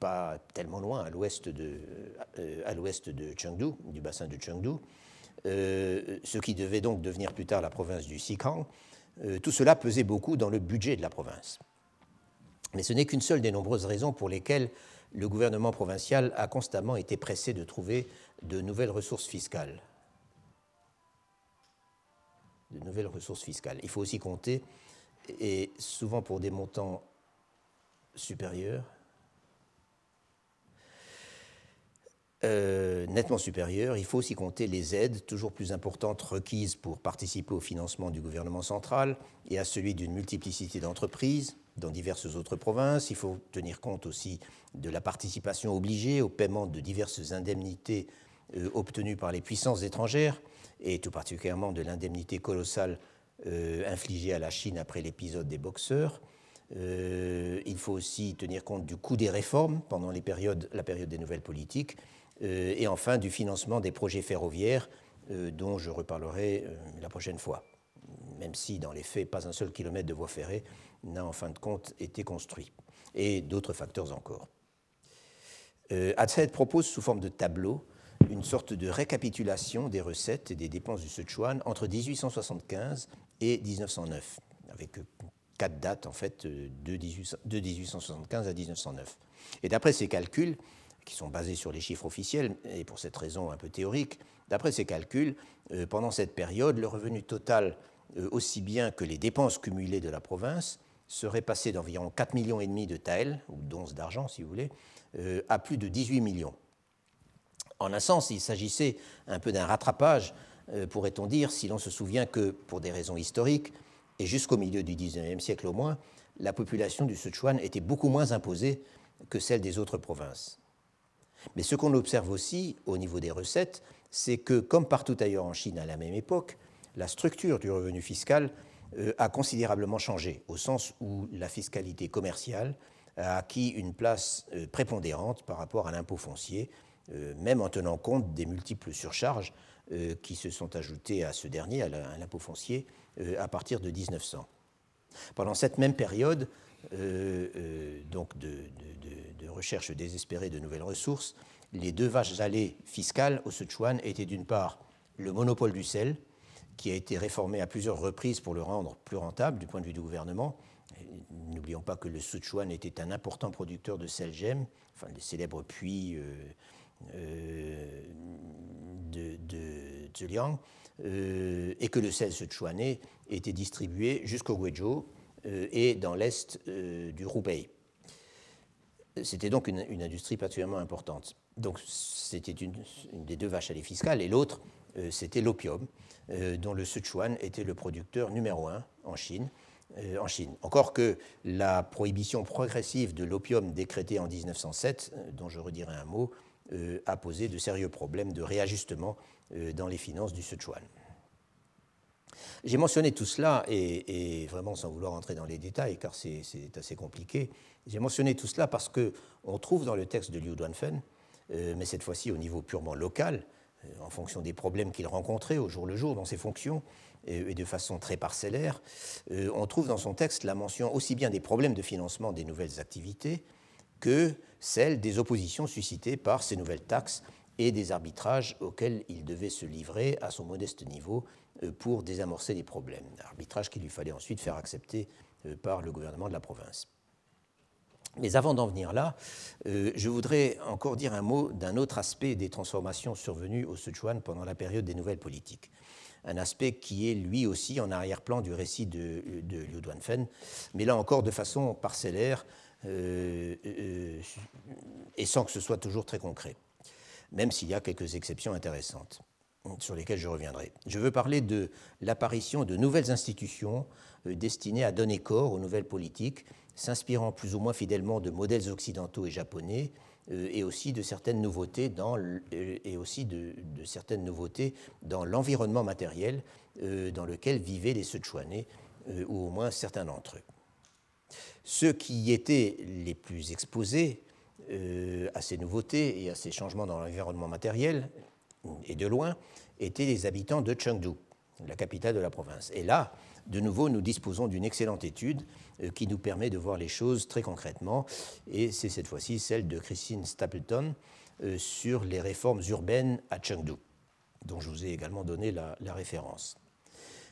pas tellement loin, à l'ouest de, euh, à l'ouest de Chengdu, du bassin de Chengdu, euh, ce qui devait donc devenir plus tard la province du Xikang, euh, tout cela pesait beaucoup dans le budget de la province. Mais ce n'est qu'une seule des nombreuses raisons pour lesquelles le gouvernement provincial a constamment été pressé de trouver de nouvelles ressources fiscales. De nouvelles ressources fiscales. Il faut aussi compter, et souvent pour des montants supérieurs, euh, nettement supérieurs, il faut aussi compter les aides toujours plus importantes requises pour participer au financement du gouvernement central et à celui d'une multiplicité d'entreprises dans diverses autres provinces. Il faut tenir compte aussi de la participation obligée au paiement de diverses indemnités euh, obtenues par les puissances étrangères, et tout particulièrement de l'indemnité colossale euh, infligée à la Chine après l'épisode des boxeurs. Euh, il faut aussi tenir compte du coût des réformes pendant la période des nouvelles politiques, et enfin du financement des projets ferroviaires dont je reparlerai la prochaine fois, même si dans les faits, pas un seul kilomètre de voie ferrée n'a en fin de compte été construit, et d'autres facteurs encore. Euh, propose sous forme de tableau une sorte de récapitulation des recettes et des dépenses du Sichuan entre 1875 et 1909, avec quatre dates en fait de, de 1875 à 1909. Et d'après ces calculs, qui sont basés sur les chiffres officiels, et pour cette raison un peu théorique, d'après ces calculs, euh, pendant cette période, le revenu total, euh, aussi bien que les dépenses cumulées de la province, serait passé d'environ 4 millions et demi de taels, ou d'onces d'argent si vous voulez, euh, à plus de 18 millions. En un sens, il s'agissait un peu d'un rattrapage pourrait-on dire, si l'on se souvient que, pour des raisons historiques, et jusqu'au milieu du XIXe siècle au moins, la population du Sichuan était beaucoup moins imposée que celle des autres provinces. Mais ce qu'on observe aussi au niveau des recettes, c'est que, comme partout ailleurs en Chine à la même époque, la structure du revenu fiscal euh, a considérablement changé, au sens où la fiscalité commerciale a acquis une place euh, prépondérante par rapport à l'impôt foncier, euh, même en tenant compte des multiples surcharges qui se sont ajoutées à ce dernier, à l'impôt foncier, à partir de 1900. Pendant cette même période, donc de, de, recherche désespérée de nouvelles ressources, les deux vaches allées fiscales au Sichuan étaient d'une part le monopole du sel, qui a été réformé à plusieurs reprises pour le rendre plus rentable du point de vue du gouvernement. N'oublions pas que le Sichuan était un important producteur de sel gemme, enfin les célèbres puits euh, euh, de, de euh, et que le sel sichuanais était distribué jusqu'au Guizhou et dans l'est du Hubei. C'était donc une, industrie particulièrement importante. Donc c'était une, des deux vaches à lait fiscales, et l'autre, c'était l'opium, euh, dont le Sichuan était le producteur numéro un en Chine. Euh, en Chine. Encore que la prohibition progressive de l'opium décrétée en 1907, euh, dont je redirai un mot, a posé de sérieux problèmes de réajustement dans les finances du Sichuan. J'ai mentionné tout cela, et, vraiment sans vouloir entrer dans les détails, car c'est assez compliqué, j'ai mentionné tout cela parce qu'on trouve dans le texte de Liu Duanfen, mais cette fois-ci au niveau purement local, euh, en fonction des problèmes qu'il rencontrait au jour le jour dans ses fonctions, et de façon très parcellaire, euh, on trouve dans son texte la mention aussi bien des problèmes de financement des nouvelles activités que celle des oppositions suscitées par ces nouvelles taxes et des arbitrages auxquels il devait se livrer à son modeste niveau euh, pour désamorcer les problèmes. Arbitrage qu'il lui fallait ensuite faire accepter par le gouvernement de la province. Mais avant d'en venir là, euh, je voudrais encore dire un mot d'un autre aspect des transformations survenues au Sichuan pendant la période des nouvelles politiques. Un aspect qui est lui aussi en arrière-plan du récit de, Liu Duanfen, mais là encore de façon parcellaire euh, euh, et sans que ce soit toujours très concret, même s'il y a quelques exceptions intéressantes sur lesquelles je reviendrai. Je veux parler de l'apparition de nouvelles institutions destinées à donner corps aux nouvelles politiques s'inspirant plus ou moins fidèlement de modèles occidentaux et japonais, euh, et aussi de certaines nouveautés dans, euh, l'environnement matériel euh, dans lequel vivaient les Sichuanais, ou au moins certains d'entre eux. Ceux qui étaient les plus exposés à ces nouveautés et à ces changements dans l'environnement matériel, et de loin, étaient les habitants de Chengdu, la capitale de la province. Et là, de nouveau, nous disposons d'une excellente étude euh, qui nous permet de voir les choses très concrètement. Et c'est cette fois-ci celle de Christine Stapleton euh, sur les réformes urbaines à Chengdu, dont je vous ai également donné la, référence.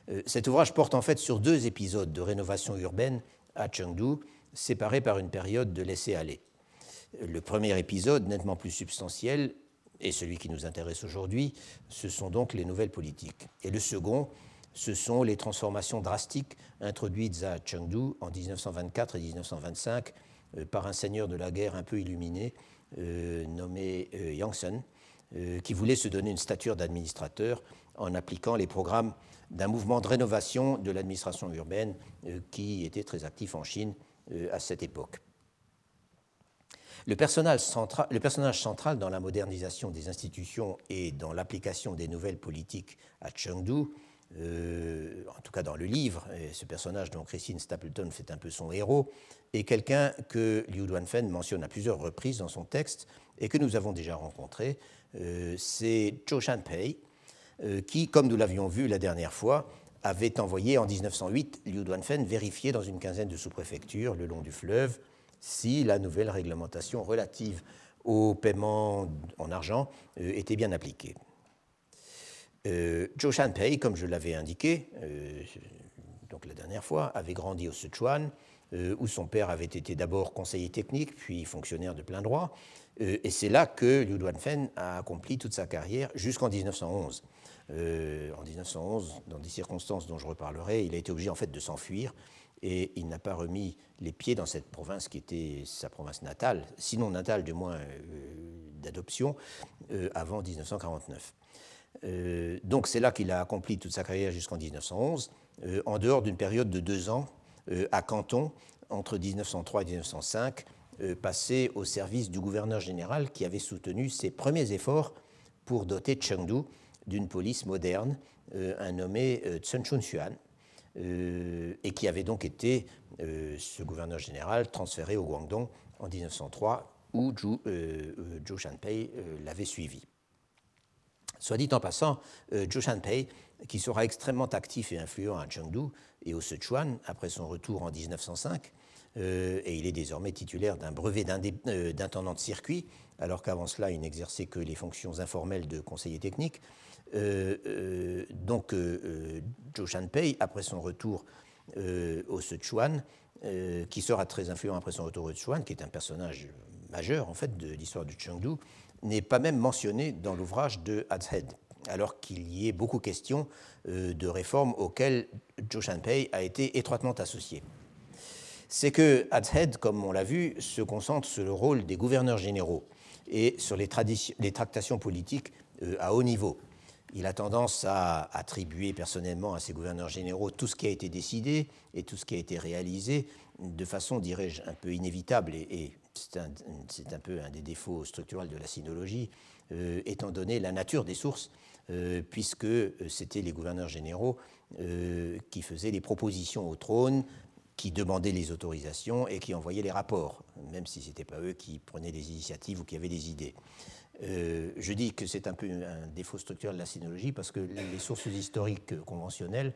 Euh, cet ouvrage porte en fait sur deux épisodes de rénovation urbaine à Chengdu, séparés par une période de laisser-aller. Le premier épisode, nettement plus substantiel, et celui qui nous intéresse aujourd'hui, ce sont donc les nouvelles politiques. Et le second, ce sont les transformations drastiques introduites à Chengdu en 1924 et 1925 euh, par un seigneur de la guerre un peu illuminé euh, nommé euh, Yang qui voulait se donner une stature d'administrateur en appliquant les programmes d'un mouvement de rénovation de l'administration urbaine qui était très actif en Chine à cette époque. Le personnage, central, dans la modernisation des institutions et dans l'application des nouvelles politiques à Chengdu euh, en tout cas dans le livre, ce personnage dont Christine Stapleton fait un peu son héros, est quelqu'un que Liu Duanfen mentionne à plusieurs reprises dans son texte et que nous avons déjà rencontré. Euh, c'est Zhou Shanpei, euh, qui, comme nous l'avions vu la dernière fois, avait envoyé en 1908 Liu Duanfen vérifier dans une quinzaine de sous-préfectures le long du fleuve si la nouvelle réglementation relative au paiement en argent était bien appliquée. Euh, Zhou Shanpei, comme je l'avais indiqué euh, donc la dernière fois, avait grandi au Sichuan, euh, où son père avait été d'abord conseiller technique, puis fonctionnaire de plein droit. et c'est là que Liu Duanfen a accompli toute sa carrière jusqu'en 1911. En 1911, dans des circonstances dont je reparlerai, il a été obligé en fait de s'enfuir et il n'a pas remis les pieds dans cette province qui était sa province natale, sinon natale du moins d'adoption, avant 1949. donc c'est là qu'il a accompli toute sa carrière jusqu'en 1911, en dehors d'une période de deux ans à Canton entre 1903 et 1905, passé au service du gouverneur général qui avait soutenu ses premiers efforts pour doter Chengdu d'une police moderne, un nommé Tsun Chun Xuan, et qui avait donc été, ce gouverneur général, transféré au Guangdong en 1903 où Zhou, Zhou Shanpei l'avait suivi. Soit dit en passant, Zhou Shanpei, qui sera extrêmement actif et influent à Chengdu et au Sichuan après son retour en 1905, et il est désormais titulaire d'un brevet d'intendant de circuit, alors qu'avant cela, il n'exerçait que les fonctions informelles de conseiller technique. Donc, Zhou Shanpei, après son retour au Sichuan, qui sera très influent après son retour au Sichuan, qui est un personnage majeur en fait de l'histoire du Chengdu n'est pas même mentionné dans l'ouvrage de Hadshead, alors qu'il y ait beaucoup question euh, de réformes auxquelles Zhou Shanpei a été étroitement associé. C'est que Hadshead, comme on l'a vu, se concentre sur le rôle des gouverneurs généraux et sur les, les tractations politiques euh, à haut niveau. Il a tendance à attribuer personnellement à ses gouverneurs généraux tout ce qui a été décidé et tout ce qui a été réalisé de façon, dirais-je, un peu inévitable et c'est un, peu un des défauts structurels de la sinologie, euh, étant donné la nature des sources, euh, puisque euh, c'était les gouverneurs généraux qui faisaient les propositions au trône, qui demandaient les autorisations et qui envoyaient les rapports, même si ce n'était pas eux qui prenaient les initiatives ou qui avaient des idées. Je dis que c'est un peu un défaut structurel de la sinologie parce que les sources historiques conventionnelles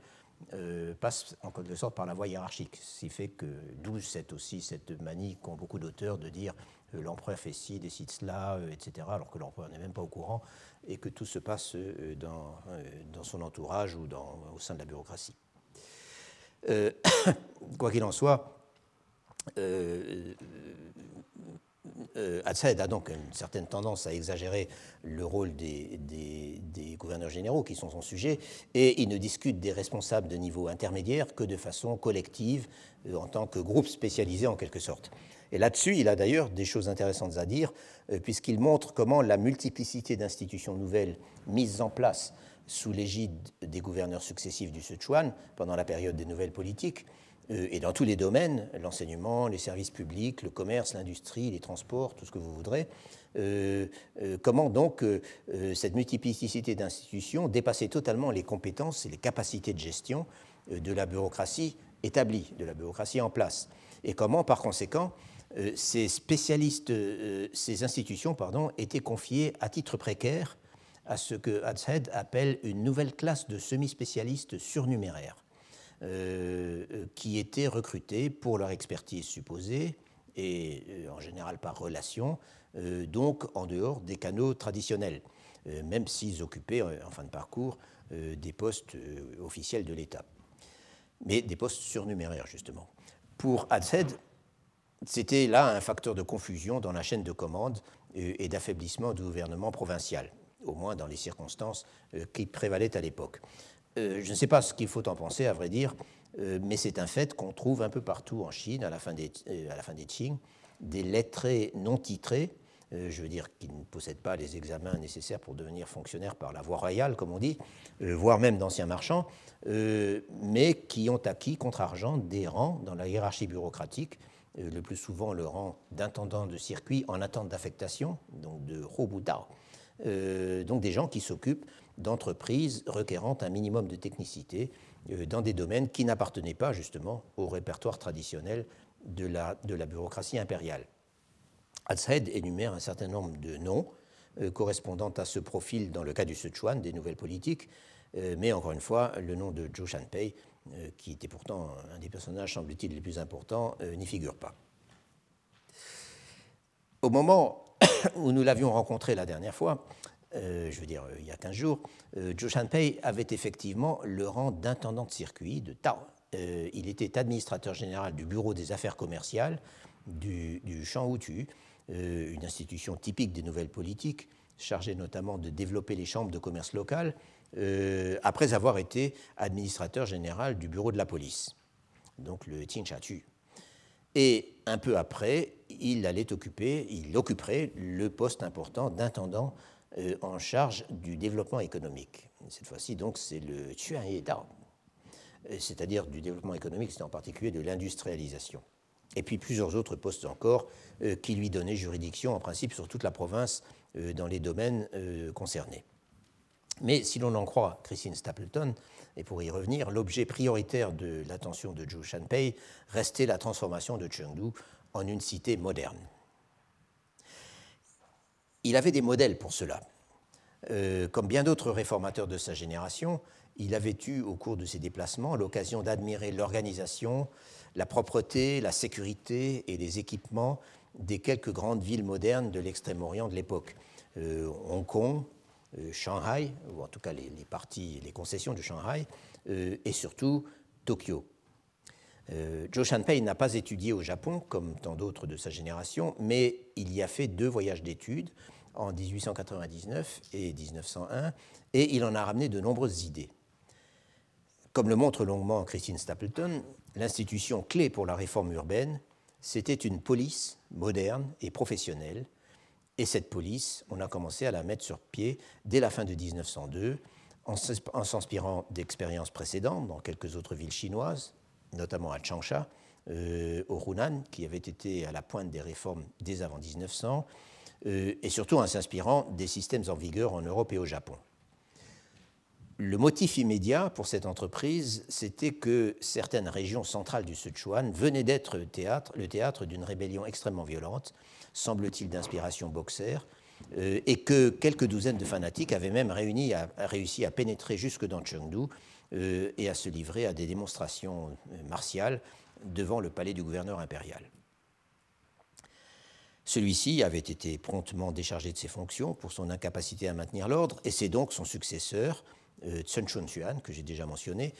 euh, passe en quelque sorte par la voie hiérarchique. Ce qui fait que d'où cette aussi cette manie qu'ont beaucoup d'auteurs de dire euh, l'empereur fait ci, décide cela, euh, etc., alors que l'empereur n'est même pas au courant et que tout se passe dans, dans son entourage ou dans, au sein de la bureaucratie. [coughs] quoi qu'il en soit, euh, a donc une certaine tendance à exagérer le rôle des, gouverneurs généraux qui sont son sujet, et il ne discute des responsables de niveau intermédiaire que de façon collective, euh, en tant que groupe spécialisé en quelque sorte. Et là-dessus, il a d'ailleurs des choses intéressantes à dire, euh, puisqu'il montre comment la multiplicité d'institutions nouvelles mises en place sous l'égide des gouverneurs successifs du Sichuan pendant la période des nouvelles politiques et dans tous les domaines, l'enseignement, les services publics, le commerce, l'industrie, les transports, tout ce que vous voudrez, euh, euh, comment donc cette multiplicité d'institutions dépassait totalement les compétences et les capacités de gestion de la bureaucratie établie, de la bureaucratie en place, et comment par conséquent ces spécialistes, ces institutions pardon, étaient confiées à titre précaire à ce que Hadshead appelle une nouvelle classe de semi-spécialistes surnuméraires? Euh, euh, qui étaient recrutés pour leur expertise supposée et euh, en général par relation, donc en dehors des canaux traditionnels, même s'ils occupaient en fin de parcours des postes officiels de l'État, mais des postes surnuméraires justement. Pour Hadshead, c'était là un facteur de confusion dans la chaîne de commande et d'affaiblissement du gouvernement provincial, au moins dans les circonstances qui prévalaient à l'époque. Euh, je ne sais pas ce qu'il faut en penser, à vrai dire, euh, mais c'est un fait qu'on trouve un peu partout en Chine, à la fin des, euh, à la fin des Qing, des lettrés non titrés, je veux dire qui ne possèdent pas les examens nécessaires pour devenir fonctionnaire par la voie royale, comme on dit, voire même d'anciens marchands, mais qui ont acquis contre argent des rangs dans la hiérarchie bureaucratique, le plus souvent le rang d'intendant de circuit en attente d'affectation, donc de Robuda, donc des gens qui s'occupent d'entreprises requérant un minimum de technicité euh, dans des domaines qui n'appartenaient pas justement au répertoire traditionnel de la, bureaucratie impériale. Alshead énumère un certain nombre de noms euh, correspondant à ce profil dans le cas du Sichuan, des nouvelles politiques, euh, mais encore une fois, le nom de Zhou Shanpei, qui était pourtant un des personnages, semble-t-il, les plus importants, n'y figure pas. Au moment [coughs] où nous l'avions rencontré la dernière fois, euh, je veux dire il y a 15 jours, euh, Zhou Shanpei avait effectivement le rang d'intendant de circuit de Tao. Euh, il était administrateur général du bureau des affaires commerciales du, du Shanhutu, une institution typique des nouvelles politiques, chargée notamment de développer les chambres de commerce locales, après avoir été administrateur général du bureau de la police, donc le Qingshatu. Et un peu après, il allait occuper, il occuperait le poste important d'intendant en charge du développement économique. Cette fois-ci, donc, c'est le Dao, c'est-à-dire du développement économique, c'est en particulier de l'industrialisation. Et puis plusieurs autres postes encore qui lui donnaient juridiction, en principe, sur toute la province dans les domaines concernés. Mais si l'on en croit Christine Stapleton, et pour y revenir, l'objet prioritaire de l'attention de Zhou Shanpei restait la transformation de Chengdu en une cité moderne. Il avait des modèles pour cela. Euh, comme bien d'autres réformateurs de sa génération, il avait eu au cours de ses déplacements l'occasion d'admirer l'organisation, la propreté, la sécurité et les équipements des quelques grandes villes modernes de l'extrême-orient de l'époque. Euh, Hong Kong, euh, Shanghai, ou en tout cas les, parties, les concessions de Shanghai, et surtout Tokyo. Euh, Zhou Shanpei n'a pas étudié au Japon, comme tant d'autres de sa génération, mais il y a fait deux voyages d'études, en 1899 et 1901, et il en a ramené de nombreuses idées. Comme le montre longuement Christine Stapleton, l'institution clé pour la réforme urbaine, c'était une police moderne et professionnelle et cette police, on a commencé à la mettre sur pied dès la fin de 1902, en s'inspirant d'expériences précédentes dans quelques autres villes chinoises, notamment à Changsha, euh, au Hunan, qui avait été à la pointe des réformes dès avant 1900, euh, et surtout en s'inspirant des systèmes en vigueur en Europe et au Japon. Le motif immédiat pour cette entreprise, c'était que certaines régions centrales du Sichuan venaient d'être théâtre, le théâtre d'une rébellion extrêmement violente semble-t-il d'inspiration boxer, euh, et que quelques douzaines de fanatiques avaient même réussi à pénétrer jusque dans Chengdu euh, et à se livrer à des démonstrations euh, martiales devant le palais du gouverneur impérial. Celui-ci avait été promptement déchargé de ses fonctions pour son incapacité à maintenir l'ordre, et c'est donc son successeur, Sun Chun-Xuan, que j'ai déjà mentionné,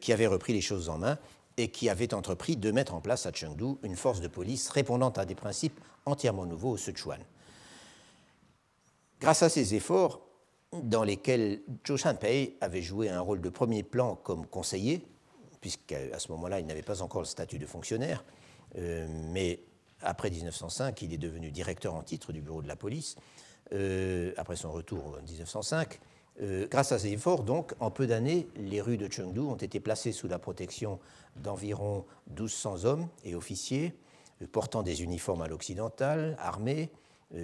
qui avait repris les choses en main et qui avait entrepris de mettre en place à Chengdu une force de police répondant à des principes entièrement nouveau au Sichuan. Grâce à ces efforts, dans lesquels Zhou Shanpei avait joué un rôle de premier plan comme conseiller, puisqu'à ce moment-là, il n'avait pas encore le statut de fonctionnaire, euh, mais après 1905, il est devenu directeur en titre du bureau de la police, euh, après son retour en 1905. Euh, grâce à ces efforts, donc, en peu d'années, les rues de Chengdu ont été placées sous la protection d'environ 1200 hommes et officiers, portant des uniformes à l'occidental, armés,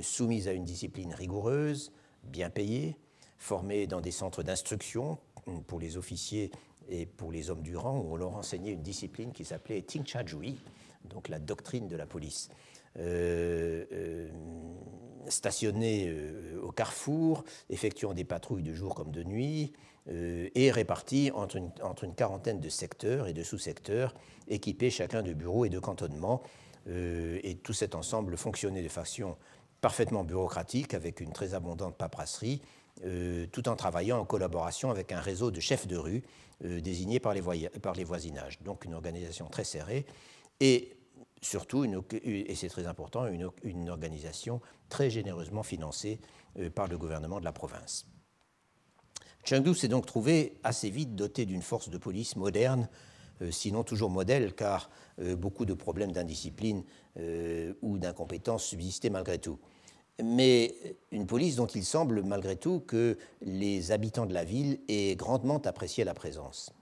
soumis à une discipline rigoureuse, bien payés, formés dans des centres d'instruction pour les officiers et pour les hommes du rang, où on leur enseignait une discipline qui s'appelait Jui, donc la doctrine de la police. Euh, euh, stationnés au carrefour, effectuant des patrouilles de jour comme de nuit, et répartis entre une, entre une, quarantaine de secteurs et de sous-secteurs, équipés chacun de bureaux et de cantonnements, euh, et tout cet ensemble fonctionnait de façon parfaitement bureaucratique, avec une très abondante paperasserie, euh, tout en travaillant en collaboration avec un réseau de chefs de rue euh, désignés par les, par les, voisinages. Donc une organisation très serrée et surtout, et c'est très important, une, une, organisation très généreusement financée par le gouvernement de la province. Chengdu s'est donc trouvé assez vite doté d'une force de police moderne euh, sinon toujours modèle, car euh, beaucoup de problèmes d'indiscipline euh, ou d'incompétence subsistaient malgré tout. Mais une police dont il semble malgré tout que les habitants de la ville aient grandement apprécié la présence.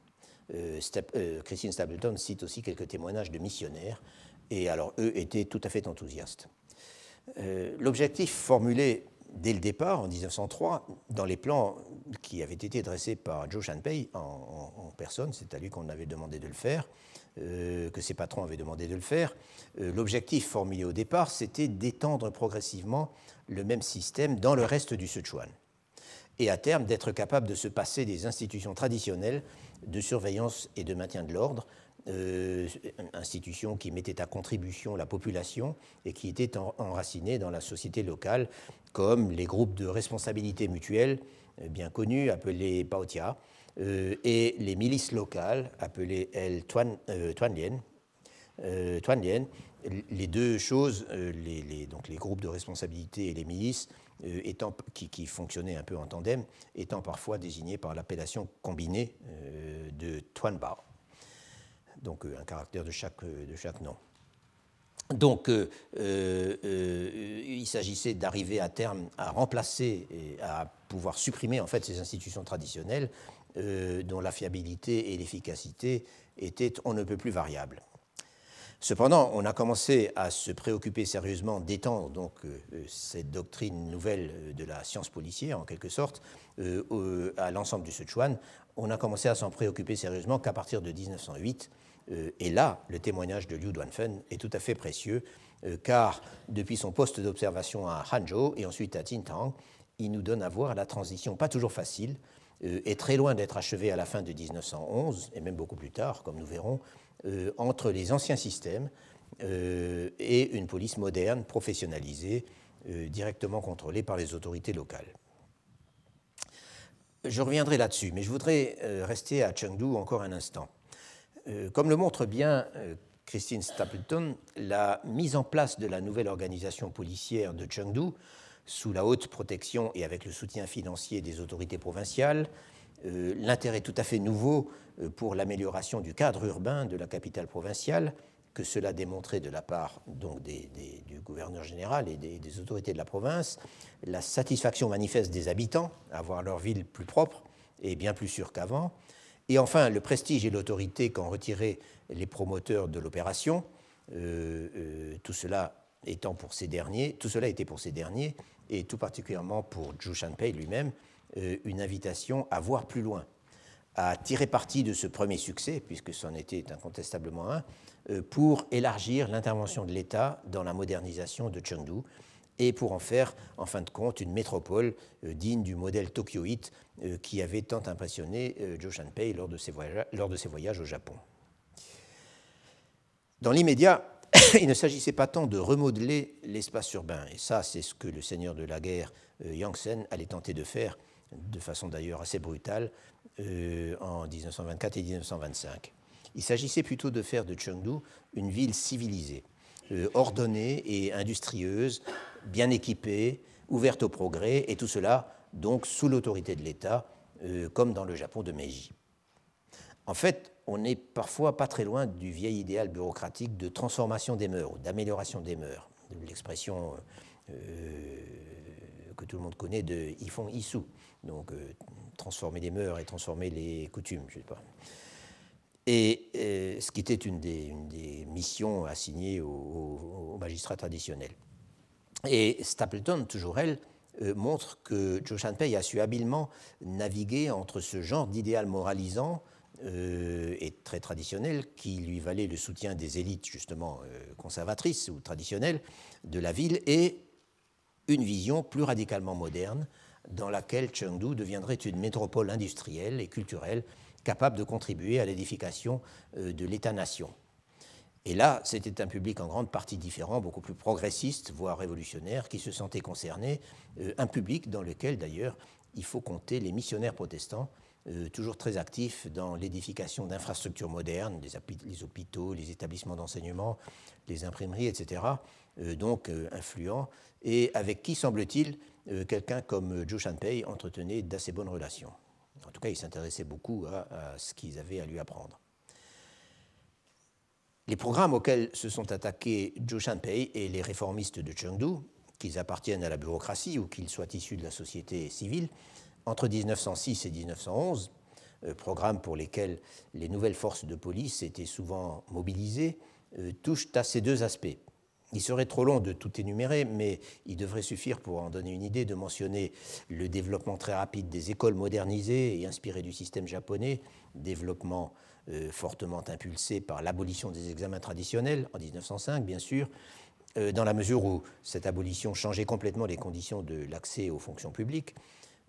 Christine Stapleton cite aussi quelques témoignages de missionnaires, et alors eux étaient tout à fait enthousiastes. L'objectif formulé dès le départ, en 1903, dans les plans qui avaient été dressés par Joe Shanpei en, personne, c'est à lui qu'on avait demandé de le faire, euh, que ses patrons avaient demandé de le faire, euh, l'objectif formulé au départ, c'était d'étendre progressivement le même système dans le reste du Sichuan. Et à terme, d'être capable de se passer des institutions traditionnelles de surveillance et de maintien de l'ordre, euh, institutions qui mettaient à contribution la population et qui étaient enracinées dans la société locale comme les groupes de responsabilité mutuelle euh, bien connus appelés Baotia euh, et les milices locales appelées El Tuan, euh, Tuanlien, les deux choses, les, donc les groupes de responsabilité et les milices, étant, qui, fonctionnaient un peu en tandem, étant parfois désignés par l'appellation combinée de Tuanbao, donc un caractère de chaque, de chaque nom. Donc, il s'agissait d'arriver à terme à remplacer à pouvoir supprimer en fait ces institutions traditionnelles dont la fiabilité et l'efficacité étaient on ne peut plus variables. Cependant, on a commencé à se préoccuper sérieusement d'étendre donc euh, cette doctrine nouvelle euh, de la science policière, en quelque sorte, euh, à l'ensemble du Sichuan. On a commencé à s'en préoccuper sérieusement qu'à partir de 1908. et là, le témoignage de Liu Duanfen est tout à fait précieux, car depuis son poste d'observation à Hangzhou et ensuite à Tintang, il nous donne à voir la transition pas toujours facile, et très loin d'être achevée à la fin de 1911, et même beaucoup plus tard, comme nous verrons, euh, entre les anciens systèmes euh, et une police moderne, professionnalisée, euh, directement contrôlée par les autorités locales. Je reviendrai là-dessus, mais je voudrais rester à Chengdu encore un instant. Comme le montre bien Christine Stapleton, la mise en place de la nouvelle organisation policière de Chengdu, sous la haute protection et avec le soutien financier des autorités provinciales, l'intérêt tout à fait nouveau euh, pour l'amélioration du cadre urbain de la capitale provinciale, que cela démontrait de la part donc, du gouverneur général et des, autorités de la province, la satisfaction manifeste des habitants à voir leur ville plus propre et bien plus sûre qu'avant, et enfin le prestige et l'autorité qu'ont retiré les promoteurs de l'opération, euh, euh, tout cela étant pour ces derniers, tout cela était pour ces derniers, et tout particulièrement pour Zhu Shanpei lui-même, une invitation à voir plus loin, à tirer parti de ce premier succès, puisque c'en était incontestablement un, euh, pour élargir l'intervention de l'État dans la modernisation de Chengdu et pour en faire, en fin de compte, une métropole euh, digne du modèle tokyoïte euh, qui avait tant impressionné Zhou Shanpei lors de ses voyages au Japon. Dans l'immédiat, [coughs] il ne s'agissait pas tant de remodeler l'espace urbain, et ça, c'est ce que le seigneur de la guerre, Yangsen, allait tenter de faire, de façon d'ailleurs assez brutale, euh, en 1924 et 1925. Il s'agissait plutôt de faire de Chengdu une ville civilisée, euh, ordonnée et industrieuse, bien équipée, ouverte au progrès, et tout cela donc sous l'autorité de l'État, euh, comme dans le Japon de Meiji. En fait, on n'est parfois pas très loin du vieil idéal bureaucratique de transformation des mœurs, d'amélioration des mœurs, l'expression que tout le monde connaît de Ifon Isu, donc transformer les mœurs et transformer les coutumes, je sais pas. Et euh, ce qui était une des, missions assignées aux, magistrats traditionnels. Et Stapleton, toujours elle, euh, montre que Zhou Shanpei a su habilement naviguer entre ce genre d'idéal moralisant euh, et très traditionnel qui lui valait le soutien des élites justement conservatrices ou traditionnelles de la ville et une vision plus radicalement moderne dans laquelle Chengdu deviendrait une métropole industrielle et culturelle capable de contribuer à l'édification euh, de l'État-nation. Et là, c'était un public en grande partie différent, beaucoup plus progressiste, voire révolutionnaire, qui se sentait concerné, euh, un public dans lequel d'ailleurs il faut compter les missionnaires protestants, euh, toujours très actifs dans l'édification d'infrastructures modernes, les, hôpitaux, les établissements d'enseignement, les imprimeries, etc., donc influents, et avec qui, semble-t-il, euh, quelqu'un comme Zhou Shanpei entretenait d'assez bonnes relations. En tout cas, il s'intéressait beaucoup à, ce qu'ils avaient à lui apprendre. Les programmes auxquels se sont attaqués Zhou Shanpei et les réformistes de Chengdu, qu'ils appartiennent à la bureaucratie ou qu'ils soient issus de la société civile, entre 1906 et 1911, euh, programmes pour lesquels les nouvelles forces de police étaient souvent mobilisées, euh, touchent à ces deux aspects. Il serait trop long de tout énumérer, mais il devrait suffire pour en donner une idée de mentionner le développement très rapide des écoles modernisées et inspirées du système japonais, développement euh, fortement impulsé par l'abolition des examens traditionnels en 1905, bien sûr, dans la mesure où cette abolition changeait complètement les conditions de l'accès aux fonctions publiques.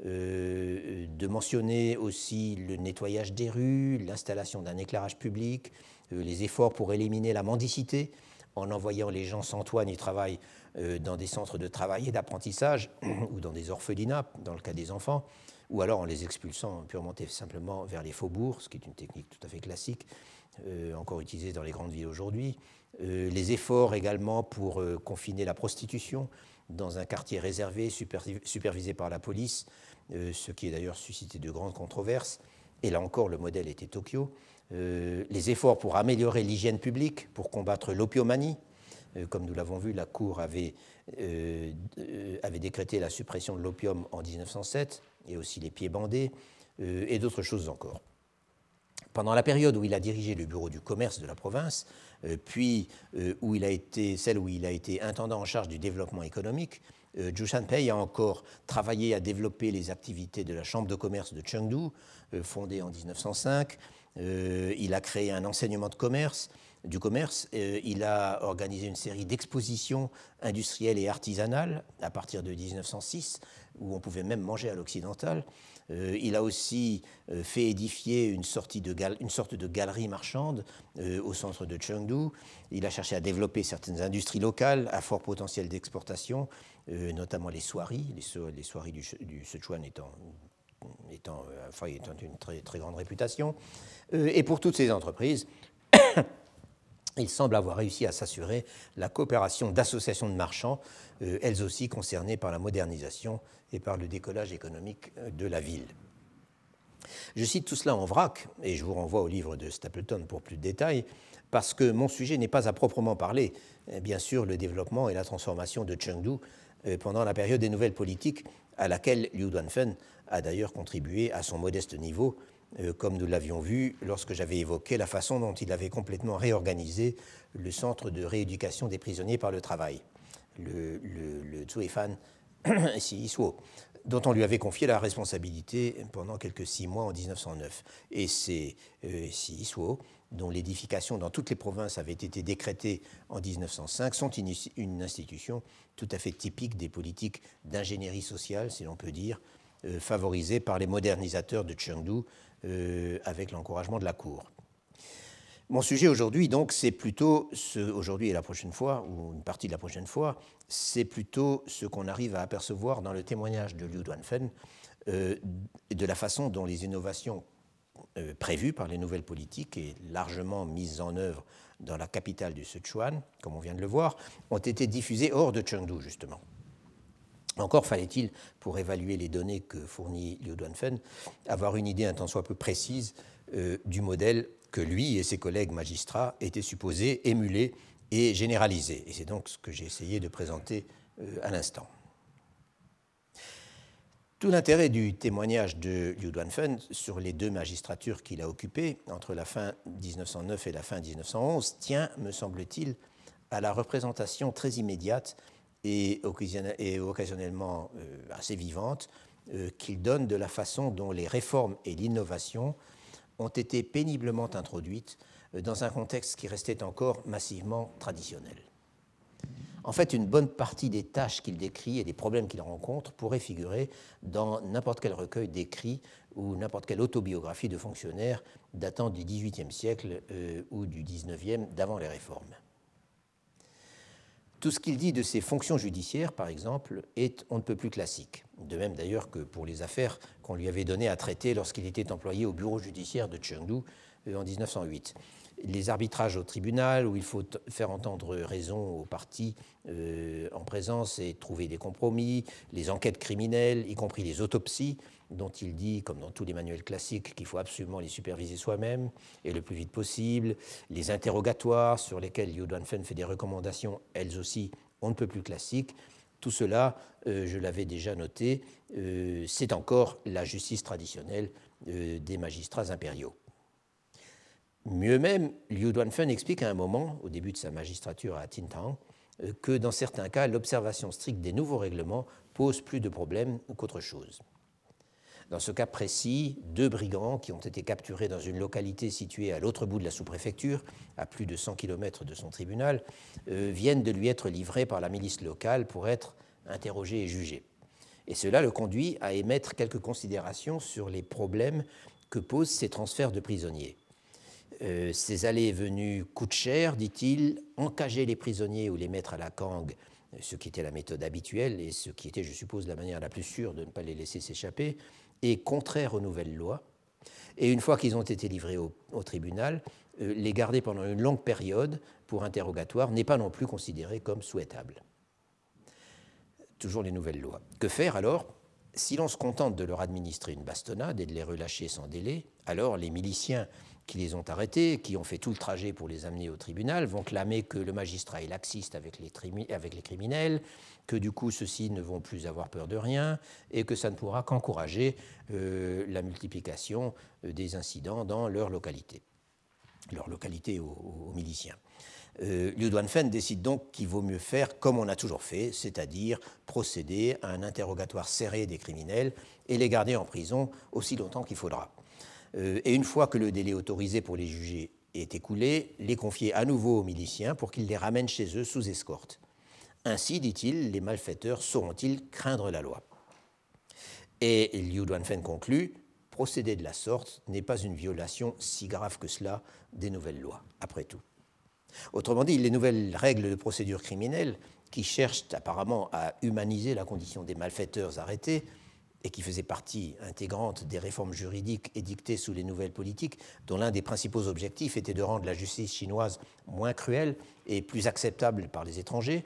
Euh, de mentionner aussi le nettoyage des rues, l'installation d'un éclairage public, les efforts pour éliminer la mendicité, en envoyant les gens sans toit ni travail euh, dans des centres de travail et d'apprentissage [clears throat] ou dans des orphelinats, dans le cas des enfants, ou alors en les expulsant purement et simplement vers les faubourgs, ce qui est une technique tout à fait classique, euh, encore utilisée dans les grandes villes aujourd'hui. Euh, les efforts également pour confiner la prostitution dans un quartier réservé, supervisé par la police, ce qui est d'ailleurs suscité de grandes controverses. Et là encore, le modèle était Tokyo. Euh, les efforts pour améliorer l'hygiène publique, pour combattre l'opiomanie, comme nous l'avons vu, la Cour avait, avait décrété la suppression de l'opium en 1907 et aussi les pieds bandés et d'autres choses encore. Pendant la période où il a dirigé le bureau du commerce de la province, puis où il a été, celle où il a été intendant en charge du développement économique, euh, Zhu Shanpei a encore travaillé à développer les activités de la Chambre de commerce de Chengdu, euh, fondée en 1905. Euh, il a créé un enseignement de commerce, du commerce. il a organisé une série d'expositions industrielles et artisanales à partir de 1906, où on pouvait même manger à l'occidental. Il a aussi fait édifier une, sorte de galerie marchande au centre de Chengdu. Il a cherché à développer certaines industries locales à fort potentiel d'exportation euh, notamment les soieries, les, les soieries du, Sichuan étant, euh, enfin, étant une très, grande réputation. Euh, et pour toutes ces entreprises, [coughs] il semble avoir réussi à s'assurer la coopération d'associations de marchands, elles aussi concernées par la modernisation et par le décollage économique de la ville. Je cite tout cela en vrac, et je vous renvoie au livre de Stapleton pour plus de détails, parce que mon sujet n'est pas à proprement parler, bien sûr, le développement et la transformation de Chengdu euh, pendant la période des nouvelles politiques, à laquelle Liu Duanfen a d'ailleurs contribué à son modeste niveau, euh, comme nous l'avions vu lorsque j'avais évoqué la façon dont il avait complètement réorganisé le centre de rééducation des prisonniers par le travail, le, le, [clears throat] dont on lui avait confié la responsabilité pendant quelques six mois en 1909. Et c'est euh, dont l'édification dans toutes les provinces avait été décrétée en 1905, sont une, institution tout à fait typique des politiques d'ingénierie sociale, si l'on peut dire, euh, favorisées par les modernisateurs de Chengdu euh, avec l'encouragement de la Cour. Mon sujet aujourd'hui, donc, c'est plutôt ce, aujourd'hui et la prochaine fois, ou une partie de la prochaine fois, c'est plutôt ce qu'on arrive à apercevoir dans le témoignage de Liu Duanfen euh, de la façon dont les innovations euh, prévues par les nouvelles politiques et largement mises en œuvre dans la capitale du Sichuan, comme on vient de le voir, ont été diffusées hors de Chengdu, justement. Encore fallait-il, pour évaluer les données que fournit Liu Duanfen, avoir une idée un tant soit peu précise euh, du modèle que lui et ses collègues magistrats étaient supposés émuler et généraliser. Et c'est donc ce que j'ai essayé de présenter euh, à l'instant. Tout l'intérêt du témoignage de Liu Duanfen sur les deux magistratures qu'il a occupées entre la fin 1909 et la fin 1911 tient, me semble-t-il, à la représentation très immédiate et occasionnellement euh, assez vivante euh, qu'il donne de la façon dont les réformes et l'innovation ont été péniblement introduites euh, dans un contexte qui restait encore massivement traditionnel. En fait, une bonne partie des tâches qu'il décrit et des problèmes qu'il rencontre pourraient figurer dans n'importe quel recueil d'écrits ou n'importe quelle autobiographie de fonctionnaires datant du XVIIIe siècle euh, ou du XIXe, d'avant les réformes. Tout ce qu'il dit de ses fonctions judiciaires, par exemple, est on ne peut plus classique. De même d'ailleurs que pour les affaires qu'on lui avait données à traiter lorsqu'il était employé au bureau judiciaire de Chengdu euh, en 1908 les arbitrages au tribunal où il faut faire entendre raison aux parties euh, en présence et trouver des compromis, les enquêtes criminelles, y compris les autopsies, dont il dit, comme dans tous les manuels classiques, qu'il faut absolument les superviser soi-même et le plus vite possible, les interrogatoires sur lesquels Liu Duanfen fait des recommandations, elles aussi, on ne peut plus classiques. Tout cela, euh, je l'avais déjà noté, euh, c'est encore la justice traditionnelle des magistrats impériaux. Mieux même, Liu Duanfen explique à un moment, au début de sa magistrature à Tintang, euh, que dans certains cas, l'observation stricte des nouveaux règlements pose plus de problèmes qu'autre chose. Dans ce cas précis, deux brigands qui ont été capturés dans une localité située à l'autre bout de la sous-préfecture, à plus de 100 km de son tribunal, euh, viennent de lui être livrés par la milice locale pour être interrogés et jugés. Et cela le conduit à émettre quelques considérations sur les problèmes que posent ces transferts de prisonniers. Euh, ces allées et venues coûtent cher, dit-il. Encager les prisonniers ou les mettre à la cangue, ce qui était la méthode habituelle et ce qui était, je suppose, la manière la plus sûre de ne pas les laisser s'échapper, est contraire aux nouvelles lois. Et une fois qu'ils ont été livrés au, tribunal, euh, les garder pendant une longue période pour interrogatoire n'est pas non plus considéré comme souhaitable. Toujours les nouvelles lois. Que faire alors? Si l'on se contente de leur administrer une bastonnade et de les relâcher sans délai, alors les miliciens qui les ont arrêtés, qui ont fait tout le trajet pour les amener au tribunal, vont clamer que le magistrat est laxiste avec les, criminels, que du coup ceux-ci ne vont plus avoir peur de rien et que ça ne pourra qu'encourager euh, la multiplication euh, des incidents dans leur localité, leur localité aux, miliciens. Euh, Liu Duanfen décide donc qu'il vaut mieux faire comme on a toujours fait, c'est-à-dire procéder à un interrogatoire serré des criminels et les garder en prison aussi longtemps qu'il faudra. Euh, et une fois que le délai autorisé pour les juger est écoulé, les confier à nouveau aux miliciens pour qu'ils les ramènent chez eux sous escorte. Ainsi, dit-il, les malfaiteurs sauront-ils craindre la loi Et Liu Duanfen conclut procéder de la sorte n'est pas une violation si grave que cela des nouvelles lois, après tout. Autrement dit, les nouvelles règles de procédure criminelle, qui cherchent apparemment à humaniser la condition des malfaiteurs arrêtés, et qui faisait partie intégrante des réformes juridiques édictées sous les nouvelles politiques, dont l'un des principaux objectifs était de rendre la justice chinoise moins cruelle et plus acceptable par les étrangers.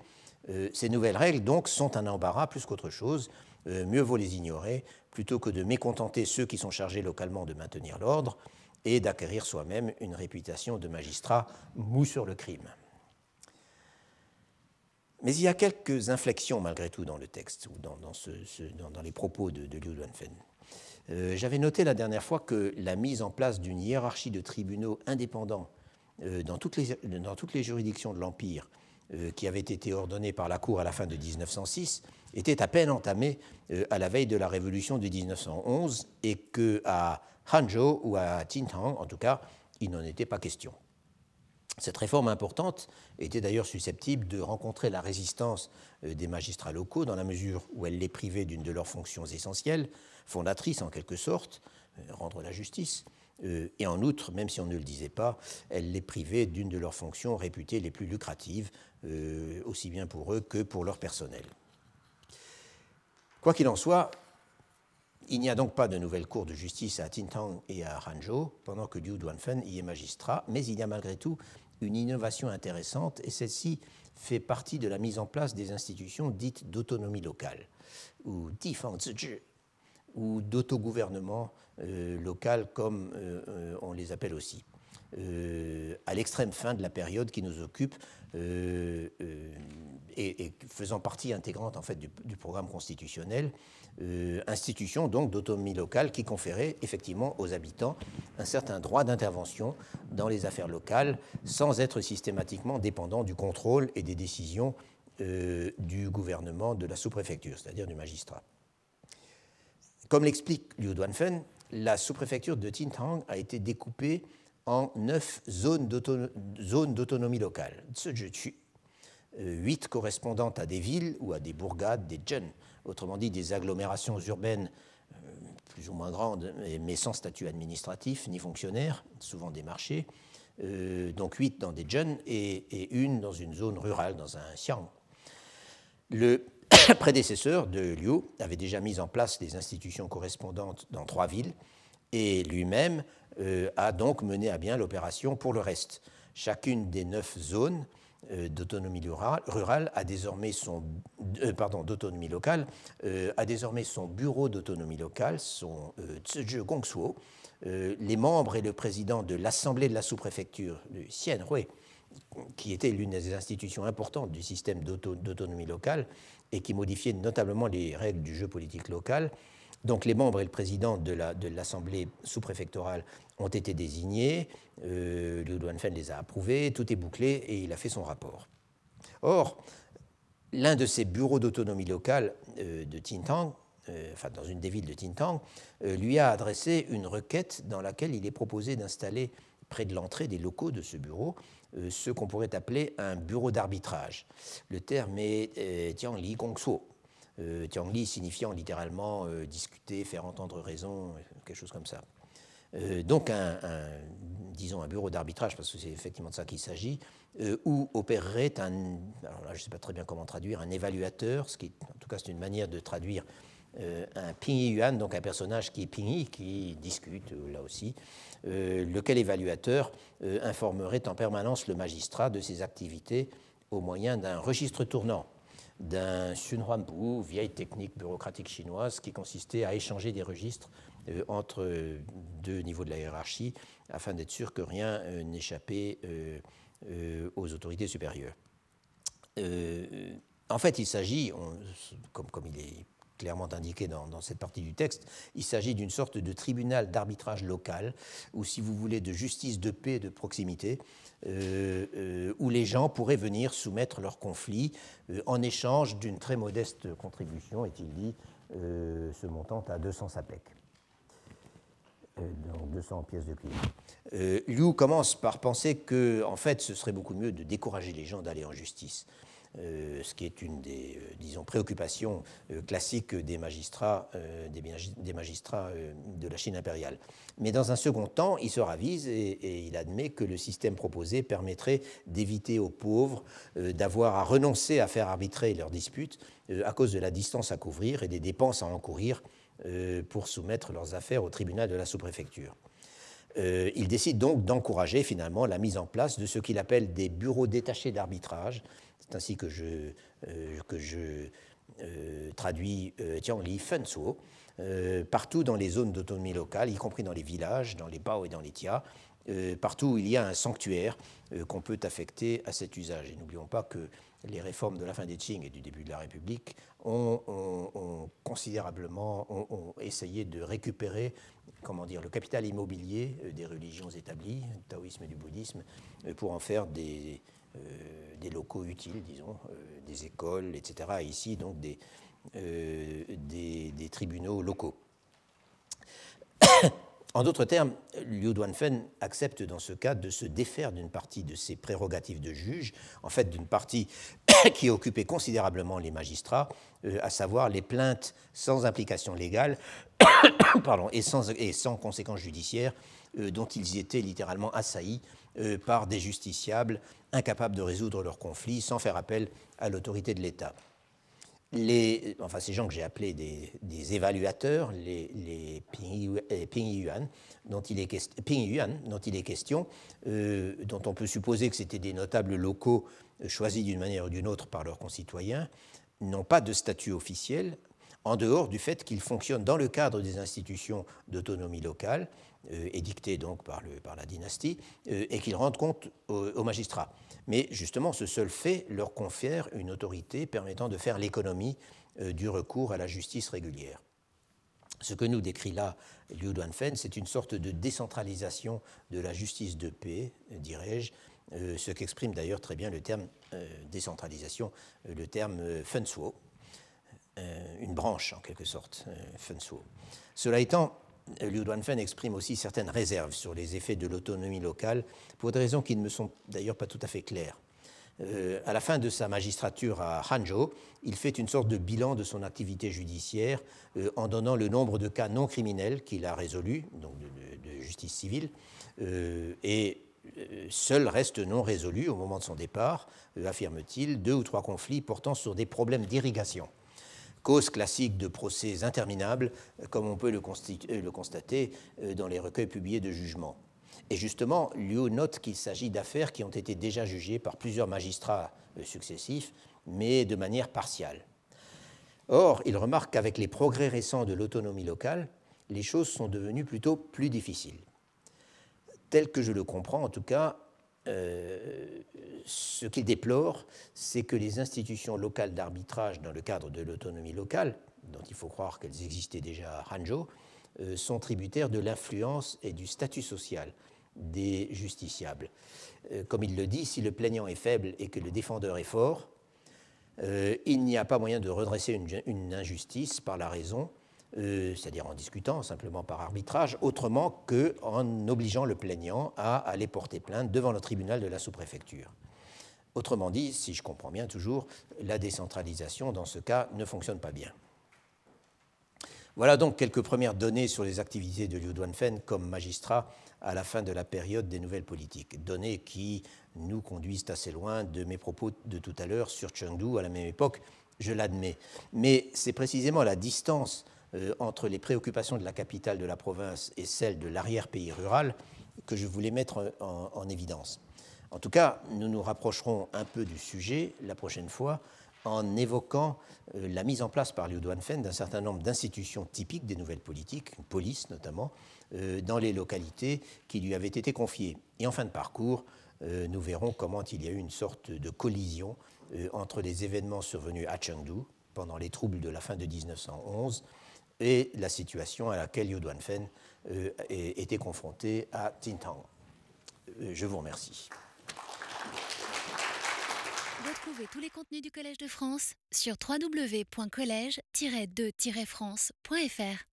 Euh, ces nouvelles règles, donc, sont un embarras plus qu'autre chose. Euh, mieux vaut les ignorer plutôt que de mécontenter ceux qui sont chargés localement de maintenir l'ordre et d'acquérir soi-même une réputation de magistrat mou sur le crime. Mais il y a quelques inflexions malgré tout dans le texte ou dans, les propos de, Liu Duanfen. Euh, j'avais noté la dernière fois que la mise en place d'une hiérarchie de tribunaux indépendants euh, dans, toutes les, juridictions de l'Empire euh, qui avait été ordonnée par la Cour à la fin de 1906 était à peine entamée à la veille de la révolution de 1911 et que à Hanzhou ou à Qintang, en tout cas, il n'en était pas question. Cette réforme importante était d'ailleurs susceptible de rencontrer la résistance euh, des magistrats locaux dans la mesure où elle les privait d'une de leurs fonctions essentielles, fondatrices en quelque sorte, euh, rendre la justice, euh, et en outre, même si on ne le disait pas, elle les privait d'une de leurs fonctions réputées les plus lucratives, aussi bien pour eux que pour leur personnel. Quoi qu'il en soit, il n'y a donc pas de nouvelle cour de justice à Tintang et à Hangzhou, pendant que Liu Duanfen y est magistrat, mais il y a malgré tout une innovation intéressante et celle-ci fait partie de la mise en place des institutions dites d'autonomie locale ou ou d'autogouvernement euh, local comme euh, euh, on les appelle aussi. À l'extrême fin de la période qui nous occupe et, faisant partie intégrante en fait du programme constitutionnel, euh, institution donc d'autonomie locale qui conférait effectivement aux habitants un certain droit d'intervention dans les affaires locales sans être systématiquement dépendant du contrôle et des décisions euh, du gouvernement de la sous-préfecture, c'est-à-dire du magistrat. Comme l'explique Liu Duanfen, la sous-préfecture de Tintang a été découpée en neuf zones d'autonomie locale, euh, huit correspondant à des villes ou à des bourgades, des zhen, autrement dit des agglomérations urbaines euh, plus ou moins grandes, mais sans statut administratif ni fonctionnaire, souvent des marchés, euh, donc huit dans des jeunes et, une dans une zone rurale, dans un xiang. Le [coughs] prédécesseur de Liu avait déjà mis en place des institutions correspondantes dans trois villes et lui-même a donc mené à bien l'opération pour le reste. Chacune des neuf zones euh, d'autonomie rurale a désormais son euh, pardon d'autonomie locale euh, a désormais son bureau d'autonomie locale, son Tsuju Gongsuo. les membres et le président de l'assemblée de la sous-préfecture du Xianhui, qui était l'une des institutions importantes du système d'autonomie locale et qui modifiait notablement les règles du jeu politique local, donc les membres et le président de l'Assemblée sous-préfectorale ont été désignés, euh, Liu Duanfen les a approuvés, tout est bouclé et il a fait son rapport. Or, l'un de ces bureaux d'autonomie locale euh, de Tintang, euh, enfin dans une des villes de Tintang, lui a adressé une requête dans laquelle il est proposé d'installer près de l'entrée des locaux de ce bureau ce qu'on pourrait appeler un bureau d'arbitrage. Le terme est Tiangli Gongsuo, euh, Tiangli signifiant littéralement euh, discuter, faire entendre raison, quelque chose comme ça. Euh, donc, un, disons un bureau d'arbitrage, parce que c'est effectivement de ça qu'il s'agit, où opérerait un, alors là je ne sais pas très bien comment traduire, un évaluateur, ce qui en tout cas c'est une manière de traduire un Pingyi Yuan, donc un personnage qui est Pingyi, qui discute là aussi, lequel évaluateur informerait en permanence le magistrat de ses activités au moyen d'un registre tournant d'un Xunhuanbu, vieille technique bureaucratique chinoise qui consistait à échanger des registres entre deux niveaux de la hiérarchie afin d'être sûr que rien n'échappait aux autorités supérieures. en fait, il s'agit, comme, comme il est clairement indiqué dans, cette partie du texte, il s'agit d'une sorte de tribunal d'arbitrage local, ou si vous voulez de justice de paix de proximité, euh, euh, où les gens pourraient venir soumettre leurs conflits euh, en échange d'une très modeste contribution, est-il dit, se montant à 200 sapecs. donc 200 pièces de cuivre. Liu commence par penser que, en fait, ce serait beaucoup mieux de décourager les gens d'aller en justice. Euh, ce qui est une des euh, disons, préoccupations euh, classiques des magistrats, des, magistrats de la Chine impériale. Mais dans un second temps, il se ravise et, il admet que le système proposé permettrait d'éviter aux pauvres d'avoir à renoncer à faire arbitrer leurs disputes à cause de la distance à couvrir et des dépenses à encourir pour soumettre leurs affaires au tribunal de la sous-préfecture. il décide donc d'encourager finalement la mise en place de ce qu'il appelle des bureaux détachés d'arbitrage, c'est ainsi que je, euh, que je euh, traduis euh, Tiangli Fensuo, partout dans les zones d'autonomie locale, y compris dans les villages, dans les Bao et dans les Tia, partout où il y a un sanctuaire qu'on peut affecter à cet usage. Et n'oublions pas que les réformes de la fin des Qing et du début de la République ont, considérablement essayé de récupérer comment dire, le capital immobilier des religions établies, du taoïsme et du bouddhisme, pour en faire des, des locaux utiles, disons, euh, des écoles, etc. Et ici, donc, des, euh, tribunaux locaux. [coughs] En d'autres termes, Liu Duanfen accepte dans ce cas de se défaire d'une partie de ses prérogatives de juge, en fait d'une partie [coughs] qui occupait considérablement les magistrats, à savoir les plaintes sans implication légale [coughs] pardon, et, sans, et sans conséquences judiciaires dont ils étaient littéralement assaillis par des justiciables incapables de résoudre leurs conflits sans faire appel à l'autorité de l'État. Les, enfin, ces gens que j'ai appelés des, évaluateurs, les, les Pingyuan, dont il est, dont il est question, euh, dont on peut supposer que c'était des notables locaux euh, choisis d'une manière ou d'une autre par leurs concitoyens, n'ont pas de statut officiel, en dehors du fait qu'ils fonctionnent dans le cadre des institutions d'autonomie locale, euh, édictées donc par, le, par la dynastie, et qu'ils rendent compte aux magistrats. Mais justement, ce seul fait leur confère une autorité permettant de faire l'économie euh, du recours à la justice régulière. Ce que nous décrit là Liu Duanfen, c'est une sorte de décentralisation de la justice de paix, dirais-je, euh, ce qu'exprime d'ailleurs très bien le terme euh, décentralisation, le terme Fensuo, une branche en quelque sorte, Fensuo. Cela étant, Liu Duanfen exprime aussi certaines réserves sur les effets de l'autonomie locale, pour des raisons qui ne me sont d'ailleurs pas tout à fait claires. Euh, à la fin de sa magistrature à Hanzhou, il fait une sorte de bilan de son activité judiciaire euh, en donnant le nombre de cas non criminels qu'il a résolus, donc de, justice civile, euh, et seul reste non résolu au moment de son départ, affirme-t-il, deux ou trois conflits portant sur des problèmes d'irrigation cause classique de procès interminables, comme on peut le, euh, constater euh, dans les recueils publiés de jugement. Et justement, Liu note qu'il s'agit d'affaires qui ont été déjà jugées par plusieurs magistrats euh, successifs, mais de manière partiale. Or, il remarque qu'avec les progrès récents de l'autonomie locale, les choses sont devenues plutôt plus difficiles. Tel que je le comprends, en tout cas, euh, ce qu'il déplore, c'est que les institutions locales d'arbitrage dans le cadre de l'autonomie locale, dont il faut croire qu'elles existaient déjà à Hanzhou, euh, sont tributaires de l'influence et du statut social des justiciables. Euh, comme il le dit, si le plaignant est faible et que le défendeur est fort, il n'y a pas moyen de redresser une injustice par la raison euh, c'est-à-dire en discutant simplement par arbitrage, autrement qu'en obligeant le plaignant à aller porter plainte devant le tribunal de la sous-préfecture. Autrement dit, si je comprends bien toujours, la décentralisation dans ce cas ne fonctionne pas bien. Voilà donc quelques premières données sur les activités de Liu Duanfen comme magistrat à la fin de la période des nouvelles politiques. Données qui nous conduisent assez loin de mes propos de tout à l'heure sur Chengdu à la même époque, je l'admets. Mais c'est précisément la distance entre les préoccupations de la capitale de la province et celles de l'arrière-pays rural que je voulais mettre en, évidence. En tout cas, nous nous rapprocherons un peu du sujet la prochaine fois en évoquant euh, la mise en place par Liu Duanfen d'un certain nombre d'institutions typiques des nouvelles politiques, une police notamment, euh, dans les localités qui lui avaient été confiées. Et en fin de parcours, euh, nous verrons comment il y a eu une sorte de collision entre les événements survenus à Chengdu pendant les troubles de la fin de 1911 et la situation à laquelle Liu Duanfen était confronté à Tintang. Je vous remercie.
Retrouvez tous les contenus du Collège de France sur www.colège-2-france.fr.